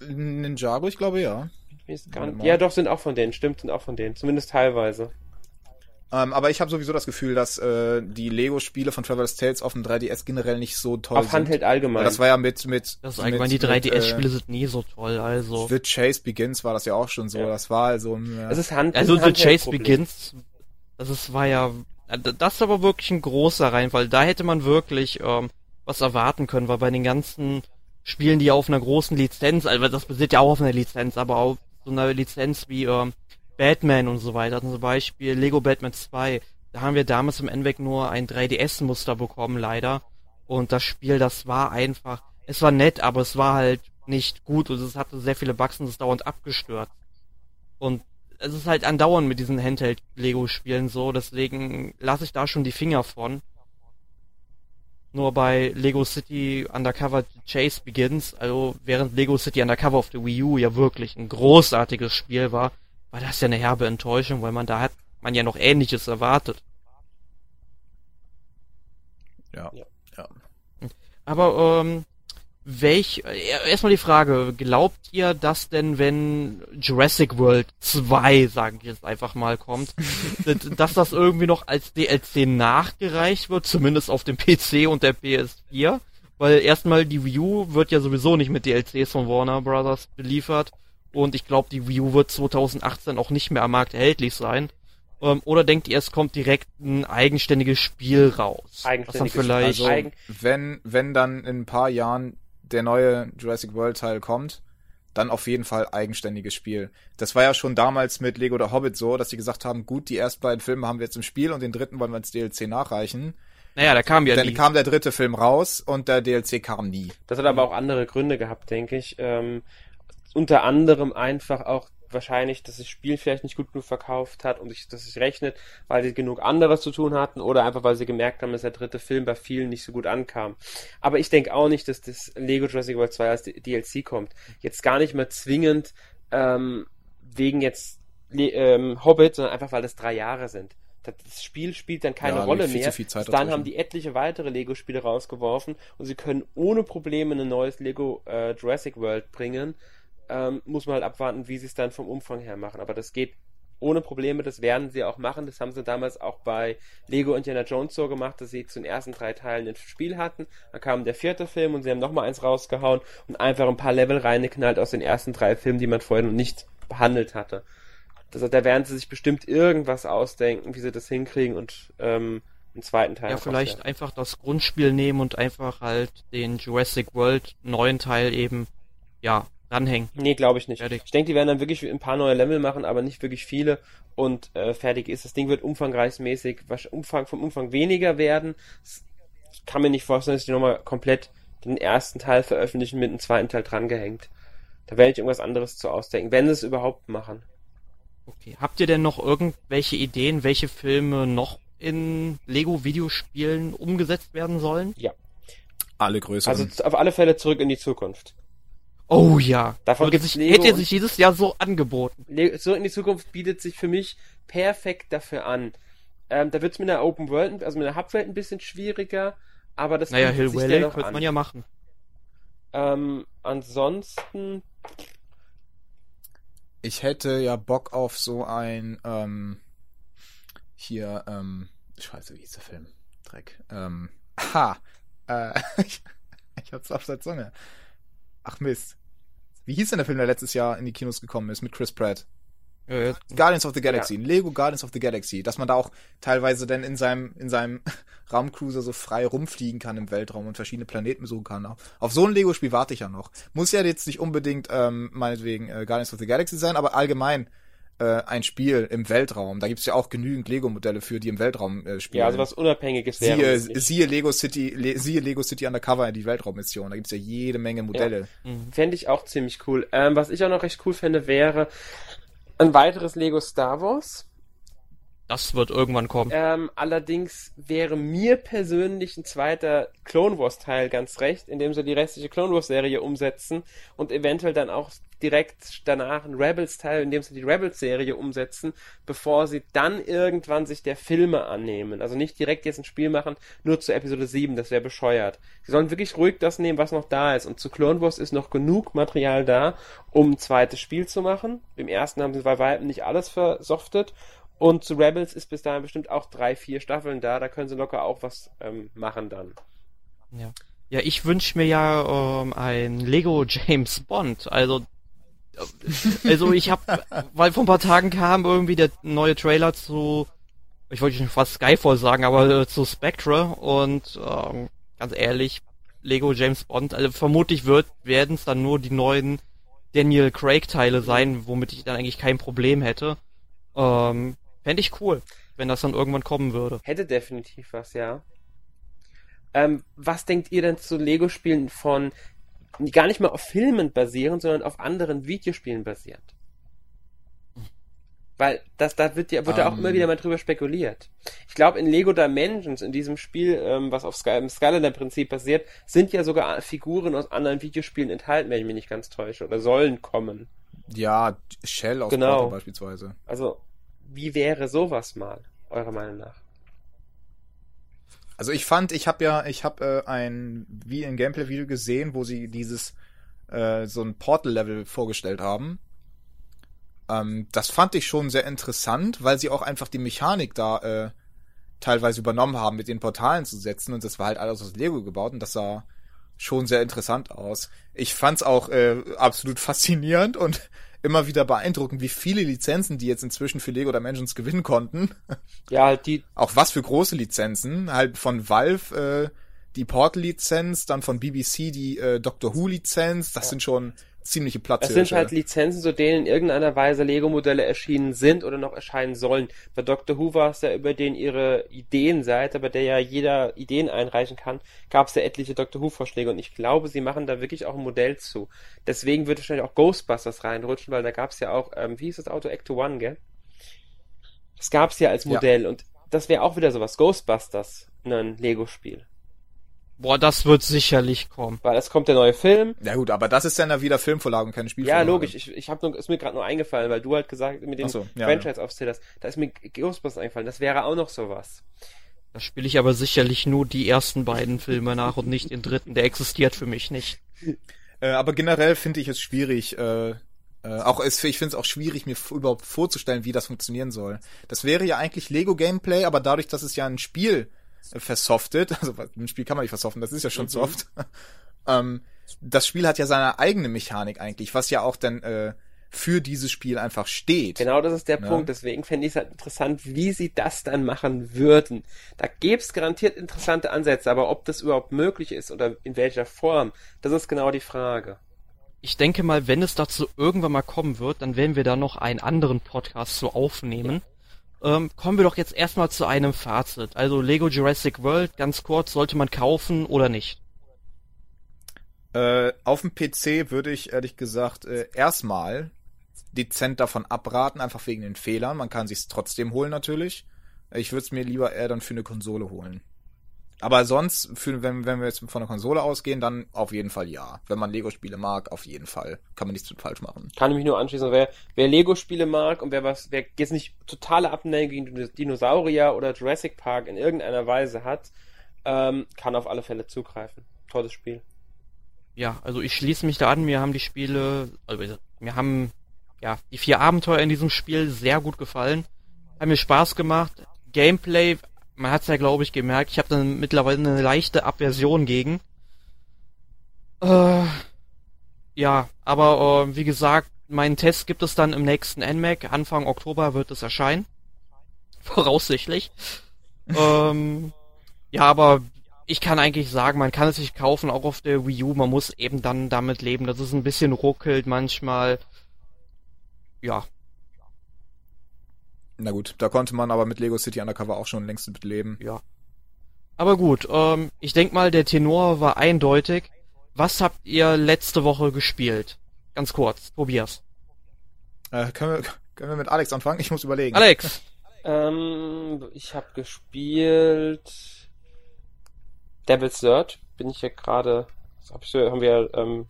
Ninjago, ich glaube ja. Weiß gar nicht. Ja, doch, sind auch von denen, stimmt, sind auch von denen. Zumindest teilweise. Ähm, aber ich habe sowieso das Gefühl, dass äh, die Lego-Spiele von Traveler's Tales auf dem 3DS generell nicht so toll Auf sind. Handheld allgemein. Das war ja mit mit Das ist mit, allgemein, die mit, 3DS-Spiele äh, sind nie so toll, also. The Chase Begins war das ja auch schon so. Ja. Das war also ja. es ist Hand, Also ein The Chase. Begins, das ist, war ja, das ist aber wirklich ein großer Reinfall. Da hätte man wirklich ähm, was erwarten können, weil bei den ganzen Spielen, die auf einer großen Lizenz, also das basiert ja auch auf einer Lizenz, aber auf so einer Lizenz wie ähm, Batman und so weiter, zum Beispiel Lego Batman 2, da haben wir damals im Endeffekt nur ein 3DS-Muster bekommen, leider. Und das Spiel, das war einfach, es war nett, aber es war halt nicht gut und es hatte sehr viele Bugs und es ist dauernd abgestürzt. Und es ist halt andauernd mit diesen Handheld-Lego-Spielen so, deswegen lasse ich da schon die Finger von. Nur bei Lego City Undercover Chase Begins, also während Lego City Undercover auf der Wii U ja wirklich ein großartiges Spiel war, war das ja eine herbe Enttäuschung, weil man da hat man ja noch ähnliches erwartet. ja. Ja. ja. Aber ähm, welch äh, erstmal die Frage, glaubt ihr, dass denn wenn Jurassic World 2, sagen wir jetzt einfach mal, kommt, dass- das irgendwie noch als DLC nachgereicht wird, zumindest auf dem PC und der PS4? Weil erstmal die Wii U wird ja sowieso nicht mit DLCs von Warner Brothers beliefert und ich glaube, die Wii U wird 2018 auch nicht mehr am Markt erhältlich sein. Ähm, oder denkt ihr, es kommt direkt ein eigenständiges Spiel raus? Was dann Eigenständiges vielleicht Also Eigen- wenn wenn dann in ein paar Jahren der neue Jurassic World Teil kommt, dann auf jeden Fall eigenständiges Spiel. Das war ja schon damals mit Lego der Hobbit so, dass sie gesagt haben, gut, die ersten beiden Filme haben wir jetzt im Spiel und den dritten wollen wir als DLC nachreichen. Naja, da kam ja Dann die. kam der dritte Film raus und der DLC kam nie. Das hat aber auch andere Gründe gehabt, denke ich. Ähm, unter anderem einfach auch wahrscheinlich, dass das Spiel vielleicht nicht gut genug verkauft hat und sich, dass sich rechnet, weil sie genug anderes zu tun hatten oder einfach weil sie gemerkt haben, dass der dritte Film bei vielen nicht so gut ankam. Aber ich denke auch nicht, dass das Lego Jurassic World 2 als DLC kommt. Jetzt gar nicht mehr zwingend ähm, wegen jetzt ähm, Hobbit, sondern einfach weil das drei Jahre sind. Das Spiel spielt dann keine Ja, Rolle viel mehr. viel dann dazwischen. haben die etliche weitere Lego-Spiele rausgeworfen und sie können ohne Probleme ein neues Lego äh, Jurassic World bringen. Ähm, muss man halt abwarten, wie sie es dann vom Umfang her machen. Aber das geht ohne Probleme, das werden sie auch machen. Das haben sie damals auch bei Lego Indiana Jones so gemacht, dass sie zu den ersten drei Teilen ein Spiel hatten. Dann kam der vierte Film und sie haben nochmal eins rausgehauen und einfach ein paar Level reingeknallt aus den ersten drei Filmen, die man vorher noch nicht behandelt hatte. Das, da werden sie sich bestimmt irgendwas ausdenken, wie sie das hinkriegen und ähm, einen zweiten Teil Ja, vielleicht rauswerfen. einfach das Grundspiel nehmen und einfach halt den Jurassic World neuen Teil eben, ja, dranhängen. Nee, glaube ich nicht. Fertig. Ich denke, die werden dann wirklich ein paar neue Level machen, aber nicht wirklich viele und äh, fertig ist. Das Ding wird umfangreichsmäßig, was- Umfang vom Umfang weniger werden. Ich kann mir nicht vorstellen, dass die nochmal komplett den ersten Teil veröffentlichen mit einem zweiten Teil drangehängt. Da werde ich irgendwas anderes zu ausdenken, wenn sie es überhaupt machen. Okay. Habt ihr denn noch irgendwelche Ideen, welche Filme noch in Lego-Videospielen umgesetzt werden sollen? Alle größeren. Also auf alle Fälle zurück in die Zukunft. Oh ja. Davon gibt's sich, Lego hätte sich dieses Jahr so angeboten. Le zurück in die Zukunft bietet sich für mich perfekt dafür an. Ähm, da wird es mit einer Open World, also mit einer Hubwelt ein bisschen schwieriger, aber das Naja, bietet Hill sich Valley dennoch könnte an. man ja machen. Ähm, ansonsten, Ich hätte ja Bock auf so ein, ähm, hier, ähm, scheiße, wie hieß der Film? Dreck. Ähm, ha, äh, ich, ich hab's auf der Zunge. Ach Mist. Wie hieß denn der Film, der letztes Jahr in die Kinos gekommen ist mit Chris Pratt? Guardians of the Galaxy, Lego Guardians of the Galaxy, dass man da auch teilweise dann in seinem in seinem Raumcruiser so frei rumfliegen kann im Weltraum und verschiedene Planeten besuchen kann. Auf, auf so ein Lego-Spiel warte ich ja noch. Muss ja jetzt nicht unbedingt ähm, meinetwegen äh, Guardians of the Galaxy sein, aber allgemein äh, ein Spiel im Weltraum. Da gibt's ja auch genügend Lego-Modelle für, die im Weltraum äh, spielen. ja, also was Unabhängiges wäre. Siehe, es siehe Lego City, le, siehe Lego City Undercover, die Weltraummission. Da gibt's ja jede Menge Modelle. mhm. Fände ich auch ziemlich cool. Ähm, was ich auch noch recht cool fände, wäre ein weiteres Lego Star Wars. Das wird irgendwann kommen. Ähm, allerdings wäre mir persönlich ein zweiter Clone Wars Teil ganz recht, indem sie die restliche Clone Wars Serie umsetzen und eventuell dann auch direkt danach ein Rebels Teil, indem sie die Rebels Serie umsetzen, bevor sie dann irgendwann sich der Filme annehmen. Also nicht direkt jetzt ein Spiel machen, nur zu Episode 7, das wäre bescheuert. Sie sollen wirklich ruhig das nehmen, was noch da ist. Und zu Clone Wars ist noch genug Material da, um ein zweites Spiel zu machen. Im ersten haben sie bei Weitem nicht alles versoftet. Und zu Rebels ist bis dahin bestimmt auch drei, vier Staffeln da. Da können sie locker auch was ähm, machen dann. Ja, ja ich wünsche mir ja ähm, ein Lego James Bond. Also, also ich habe, weil vor ein paar Tagen kam irgendwie der neue Trailer zu, ich wollte schon fast Skyfall sagen, aber äh, zu Spectre und ähm, ganz ehrlich, Lego James Bond, also vermutlich wird werden es dann nur die neuen Daniel Craig Teile sein, womit ich dann eigentlich kein Problem hätte. Ähm, Fände ich cool, wenn das dann irgendwann kommen würde. Hätte definitiv was, ja. Ähm, was denkt ihr denn zu Lego-Spielen von die gar nicht mal auf Filmen basieren, sondern auf anderen Videospielen basiert? Weil das, da wird ja, wird ja auch Ähm. immer wieder mal drüber spekuliert. Ich glaube, in Lego Dimensions, in diesem Spiel, ähm, was auf Sky, im Skylander-Prinzip basiert, sind ja sogar Figuren aus anderen Videospielen enthalten, wenn ich mich nicht ganz täusche, oder sollen kommen. Ja, Shell aus Genau. Portal beispielsweise. Also, wie wäre sowas mal, eurer Meinung nach? Also ich fand, ich habe ja, ich habe äh, ein wie ein Gameplay-Video gesehen, wo sie dieses äh, so ein Portal-Level vorgestellt haben. Ähm, das fand ich schon sehr interessant, weil sie auch einfach die Mechanik da äh, teilweise übernommen haben, mit den Portalen zu setzen und das war halt alles aus Lego gebaut und das sah schon sehr interessant aus. Ich fand's auch äh, absolut faszinierend und immer wieder beeindruckend, wie viele Lizenzen die jetzt inzwischen für Lego Dimensions gewinnen konnten. Ja, halt die, Auch was für große Lizenzen. Halt von Valve äh, die Portal-Lizenz, dann von BBC die äh, Doctor Who-Lizenz. Das sind schon ziemliche Das Platzhirsche. sind halt Lizenzen, zu denen in irgendeiner Weise Lego-Modelle erschienen sind oder noch erscheinen sollen. Bei Dr. Who war es ja über den ihre Ideenseite, bei der ja jeder Ideen einreichen kann, gab es ja etliche Dr. Who-Vorschläge und ich glaube, sie machen da wirklich auch ein Modell zu. Deswegen wird wahrscheinlich auch Ghostbusters reinrutschen, weil da gab es ja auch, ähm, wie hieß das Auto? Ecto One, gell? Das gab es ja als Ja. Modell und das wäre auch wieder sowas. Ghostbusters, ein Lego-Spiel. Boah, das wird sicherlich kommen. Weil es kommt der neue Film, ja gut, aber das ist dann ja wieder Filmvorlage und keine Ja, Spielvorlage. logisch. Ich, ich hab nur, ist mir gerade nur eingefallen, weil du halt gesagt mit dem so, ja, Franchise aufzählt hast. Da ist mir Ghostbusters eingefallen. Das wäre auch noch sowas. Da spiele ich aber sicherlich nur die ersten beiden Filme nach und nicht den dritten. Der existiert für mich nicht. Äh, aber generell finde ich es schwierig, äh, äh, auch es, ich finde es auch schwierig, mir überhaupt vorzustellen, wie das funktionieren soll. Das wäre ja eigentlich Lego-Gameplay, aber dadurch, dass es ja ein Spiel versoftet, also ein Spiel kann man nicht versoften, das ist ja schon Mhm. soft. ähm, das Spiel hat ja seine eigene Mechanik eigentlich, was ja auch dann äh, für dieses Spiel einfach steht. Genau das ist der Ja. Punkt. Deswegen fände ich es halt interessant, wie sie das dann machen würden. Da gäbe es garantiert interessante Ansätze, aber ob das überhaupt möglich ist oder in welcher Form, das ist genau die Frage. ich denke mal, wenn es dazu irgendwann mal kommen wird, dann werden wir da noch einen anderen Podcast zu aufnehmen. Ähm, kommen wir doch jetzt erstmal zu einem Fazit. Also Lego Jurassic World, ganz kurz, sollte man kaufen oder nicht? Äh, auf dem PC würde ich ehrlich gesagt äh, erstmal dezent davon abraten, einfach wegen den Fehlern. Man kann sich's trotzdem holen natürlich. Ich würde es mir lieber eher dann für eine Konsole holen. Aber sonst, für, wenn, wenn wir jetzt von der Konsole ausgehen, dann auf jeden Fall ja. Wenn man Lego-Spiele mag, auf jeden Fall. Kann man nichts mit falsch machen. Kann ich mich nur anschließen. Wer, wer Lego-Spiele mag und wer was, wer jetzt nicht totale Abneigung gegen Dinosaurier oder Jurassic Park in irgendeiner Weise hat, ähm, kann auf alle Fälle zugreifen. Tolles Spiel. Ja, also ich schließe mich da an. Mir haben die Spiele, also mir haben ja die vier Abenteuer in diesem Spiel sehr gut gefallen. Haben mir Spaß gemacht. Gameplay man hat's ja glaube ich gemerkt, ich habe dann mittlerweile eine leichte Aversion gegen. Äh, ja, aber äh, wie gesagt, meinen Test gibt es dann im nächsten NMAC. Anfang Oktober wird es erscheinen. Voraussichtlich. ähm, ja, aber ich kann eigentlich sagen, man kann es sich kaufen, auch auf der Wii U. Man muss eben dann damit leben, dass es ein bisschen ruckelt manchmal. Ja, na gut, da konnte man aber mit Lego City Undercover auch schon längst mit leben. Ja. Aber gut, ähm, ich denk mal, der Tenor war eindeutig. Was habt ihr letzte Woche gespielt? Ganz kurz, Tobias. Äh, können, wir, können wir mit Alex anfangen? Ich muss überlegen. Alex! ähm, ich habe gespielt Devil's Third. Bin ich ja gerade. Hab ich, haben wir, ähm,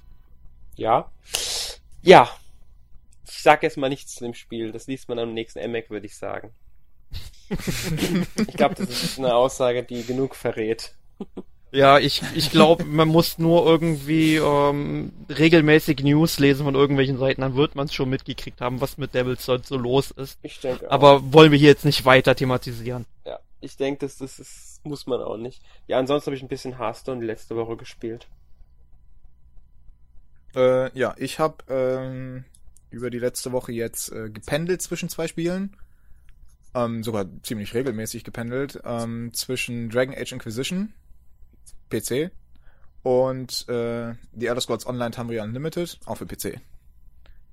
ja. Ja, ich sag jetzt mal nichts zu dem Spiel. Das liest man am nächsten MAC, würde ich sagen. ich glaube, das ist eine Aussage, die genug verrät. Ja, ich, ich glaube, man muss nur irgendwie ähm, regelmäßig News lesen von irgendwelchen Seiten, dann wird man es schon mitgekriegt haben, was mit Devil's Third so los ist. Ich denke auch. Aber wollen wir hier jetzt nicht weiter thematisieren. Ja, ich denke, das, das, das muss man auch nicht. Ja, ansonsten habe ich ein bisschen Hearthstone letzte Woche gespielt. Äh, ja, ich habe ähm, über die letzte Woche jetzt äh, gependelt zwischen zwei Spielen. Ähm, sogar ziemlich regelmäßig gependelt. Ähm, zwischen Dragon Age Inquisition, PC, und äh, The Elder Scrolls Online Tamriel Unlimited, auch für PC.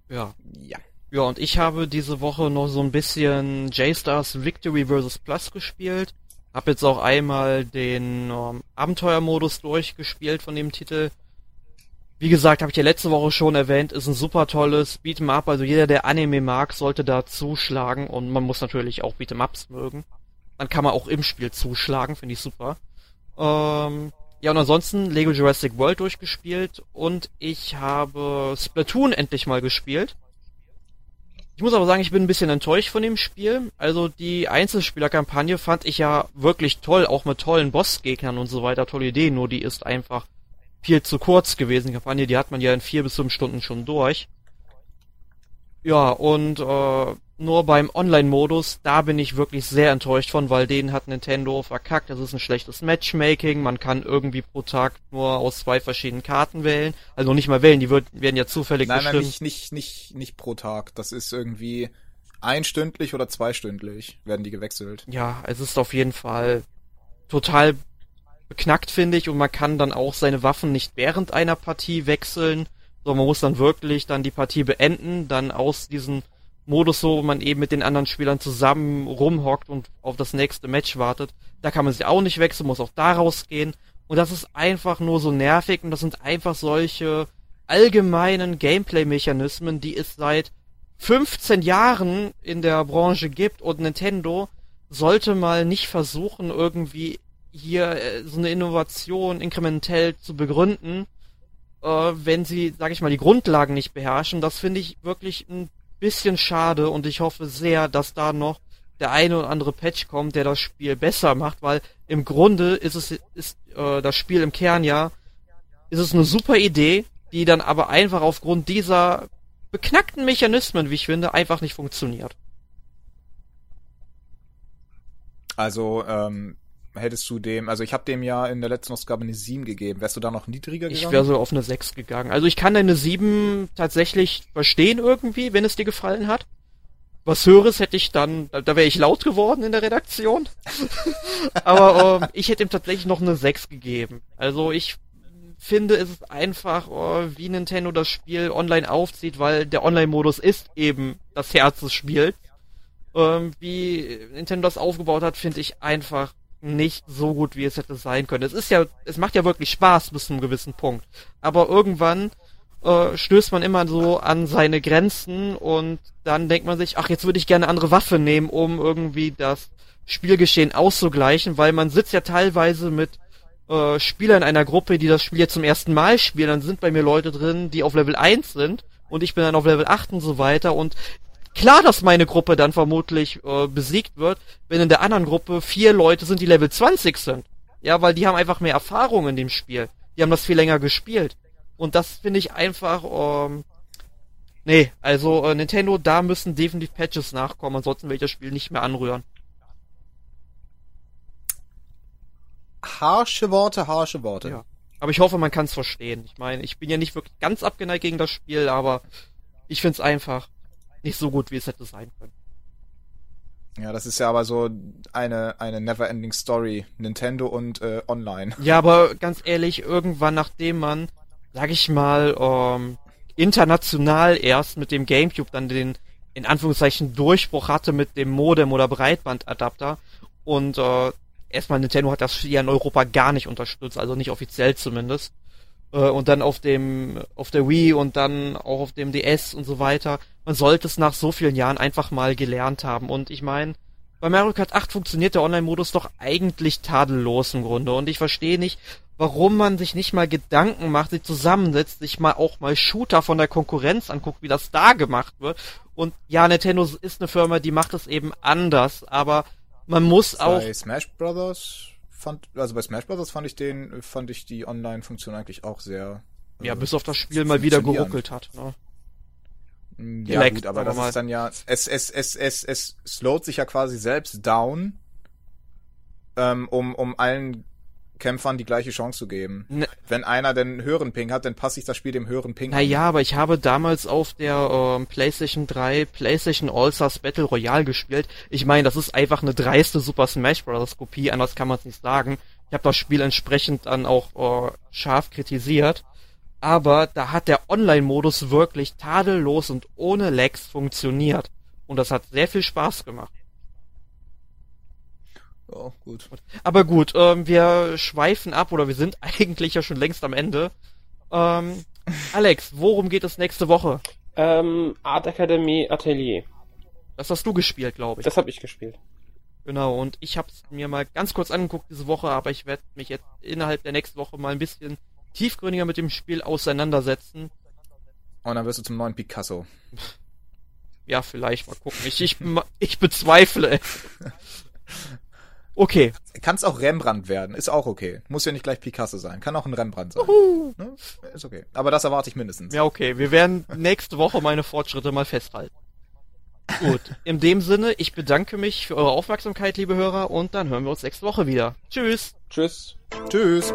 Ja. Ja. Ja, und ich habe diese Woche noch so ein bisschen J-Stars Victory vs. Plus gespielt. Hab jetzt auch einmal den ähm, Abenteuermodus durchgespielt von dem Titel. Wie gesagt, habe ich ja letzte Woche schon erwähnt, ist ein super tolles Beat'em Up. Also jeder, der Anime mag, sollte da zuschlagen und man muss natürlich auch Beat'em Ups mögen. Dann kann man auch im Spiel zuschlagen, finde ich super. Ähm, ja, und ansonsten Lego Jurassic World durchgespielt und ich habe Splatoon endlich mal gespielt. Ich muss aber sagen, ich bin ein bisschen enttäuscht von dem Spiel. Also die Einzelspielerkampagne fand ich ja wirklich toll, auch mit tollen Bossgegnern und so weiter, tolle Idee, nur die ist einfach viel zu kurz gewesen. Die Kampagne, die hat man ja in vier bis fünf Stunden schon durch. Ja, und äh, nur beim Online-Modus, da bin ich wirklich sehr enttäuscht von, weil den hat Nintendo verkackt. Das ist ein schlechtes Matchmaking. Man kann irgendwie pro Tag nur aus zwei verschiedenen Karten wählen. Also nicht mal wählen, die wird, werden ja zufällig nein, bestimmt. Nein, nicht, nicht, nicht, nicht pro Tag. Das ist irgendwie einstündlich oder zweistündlich werden die gewechselt. Ja, es ist auf jeden Fall total beknackt, finde ich, und man kann dann auch seine Waffen nicht während einer Partie wechseln, sondern man muss dann wirklich dann die Partie beenden, dann aus diesem Modus so, wo man eben mit den anderen Spielern zusammen rumhockt und auf das nächste Match wartet. Da kann man sich auch nicht wechseln, muss auch da rausgehen. Und das ist einfach nur so nervig und das sind einfach solche allgemeinen Gameplay-Mechanismen, die es seit 15 Jahren in der Branche gibt und Nintendo sollte mal nicht versuchen, irgendwie hier äh, so eine Innovation inkrementell zu begründen, äh, wenn sie, sag ich mal, die Grundlagen nicht beherrschen. Das finde ich wirklich ein bisschen schade und ich hoffe sehr, dass da noch der eine oder andere Patch kommt, der das Spiel besser macht, weil im Grunde ist es ist äh, das Spiel im Kern ja ist es eine super Idee, die dann aber einfach aufgrund dieser beknackten Mechanismen, wie ich finde, einfach nicht funktioniert. Also ähm, hättest du dem, also ich habe dem ja in der letzten Ausgabe eine 7 gegeben. Wärst du da noch niedriger gegangen? Ich wäre so auf eine 6 gegangen. Also ich kann deine 7 tatsächlich verstehen irgendwie, wenn es dir gefallen hat. Was Höheres hätte ich dann, da wäre ich laut geworden in der Redaktion. Aber ähm, ich hätte ihm tatsächlich noch eine 6 gegeben. Also ich finde, ist es einfach, oh, wie Nintendo das Spiel online aufzieht, weil der Online-Modus ist eben das Herz des Spiels. Ähm, wie Nintendo das aufgebaut hat, finde ich einfach nicht so gut, wie es hätte sein können. Es ist ja, es macht ja wirklich Spaß bis zu einem gewissen Punkt. Aber irgendwann äh, stößt man immer so an seine Grenzen und dann denkt man sich, ach, jetzt würde ich gerne andere Waffe nehmen, um irgendwie das Spielgeschehen auszugleichen, weil man sitzt ja teilweise mit äh, Spieler in einer Gruppe, die das Spiel jetzt zum ersten Mal spielen, dann sind bei mir Leute drin, die auf Level 1 sind und ich bin dann auf Level 8 und so weiter und klar, dass meine Gruppe dann vermutlich äh, besiegt wird, wenn in der anderen Gruppe vier Leute sind, die Level 20 sind. Ja, weil die haben einfach mehr Erfahrung in dem Spiel. Die haben das viel länger gespielt. Und das finde ich einfach, ähm, nee, also äh, Nintendo, da müssen definitiv Patches nachkommen, ansonsten will ich das Spiel nicht mehr anrühren. Harsche Worte, harsche Worte. Ja. Aber ich hoffe, man kann es verstehen. Ich meine, ich bin ja nicht wirklich ganz abgeneigt gegen das Spiel, aber ich finde es einfach nicht so gut, wie es hätte sein können. Ja, das ist ja aber so eine, eine never-ending Story. Nintendo und äh, online. Ja, aber ganz ehrlich, irgendwann, nachdem man, sag ich mal, ähm, international erst mit dem Gamecube dann den, in Anführungszeichen, Durchbruch hatte mit dem Modem oder Breitbandadapter und äh, erstmal Nintendo hat das hier in Europa gar nicht unterstützt, also nicht offiziell zumindest. Äh, und dann auf dem, auf der Wii und dann auch auf dem DS und so weiter. Man sollte es nach so vielen Jahren einfach mal gelernt haben. Und ich meine, bei Mario Kart 8 funktioniert der Online-Modus doch eigentlich tadellos im Grunde. Und ich verstehe nicht, warum man sich nicht mal Gedanken macht, sich zusammensetzt, sich mal auch mal Shooter von der Konkurrenz anguckt, wie das da gemacht wird. Und ja, Nintendo ist eine Firma, die macht es eben anders, aber man muss auch. Bei Smash Brothers fand, also bei Smash Brothers fand ich den, fand ich die Online-Funktion eigentlich auch sehr. Ja, äh, bis auf das Spiel mal wieder geruckelt hat. Ne? Mm, ja Elect, gut, aber das mal. ist dann ja, es, es, es, es, es slowt sich ja quasi selbst down, ähm, um, um allen Kämpfern die gleiche Chance zu geben. Ne. Wenn einer den höheren Ping hat, dann passe ich das Spiel dem höheren Ping naja, an. aber ich habe damals auf der ähm, PlayStation 3 PlayStation All-Stars Battle Royale gespielt. Ich meine, das ist einfach eine dreiste Super Smash Bros. Kopie, anders kann man es nicht sagen. Ich habe das Spiel entsprechend dann auch äh, scharf kritisiert. Aber da hat der Online-Modus wirklich tadellos und ohne Lags funktioniert. Und das hat sehr viel Spaß gemacht. Ja, gut. Aber gut, ähm, wir schweifen ab oder wir sind eigentlich ja schon längst am Ende. Ähm, Alex, worum geht es nächste Woche? Ähm, Art Academy Atelier. Das hast du gespielt, glaube ich. Das habe ich gespielt. Genau, und ich habe es mir mal ganz kurz angeguckt diese Woche, aber ich werde mich jetzt innerhalb der nächsten Woche mal ein bisschen tiefgründiger mit dem Spiel auseinandersetzen. Und dann wirst du zum neuen Picasso. Ja, vielleicht mal gucken. Ich, ich, ich bezweifle. Okay. Kann es auch Rembrandt werden, ist auch okay. Muss ja nicht gleich Picasso sein, kann auch ein Rembrandt sein. Ne? Ist okay. Aber das erwarte ich mindestens. Ja, okay. Wir werden nächste Woche meine Fortschritte mal festhalten. Gut. In dem Sinne, ich bedanke mich für eure Aufmerksamkeit, liebe Hörer, und dann hören wir uns nächste Woche wieder. Tschüss. Tschüss. Tschüss.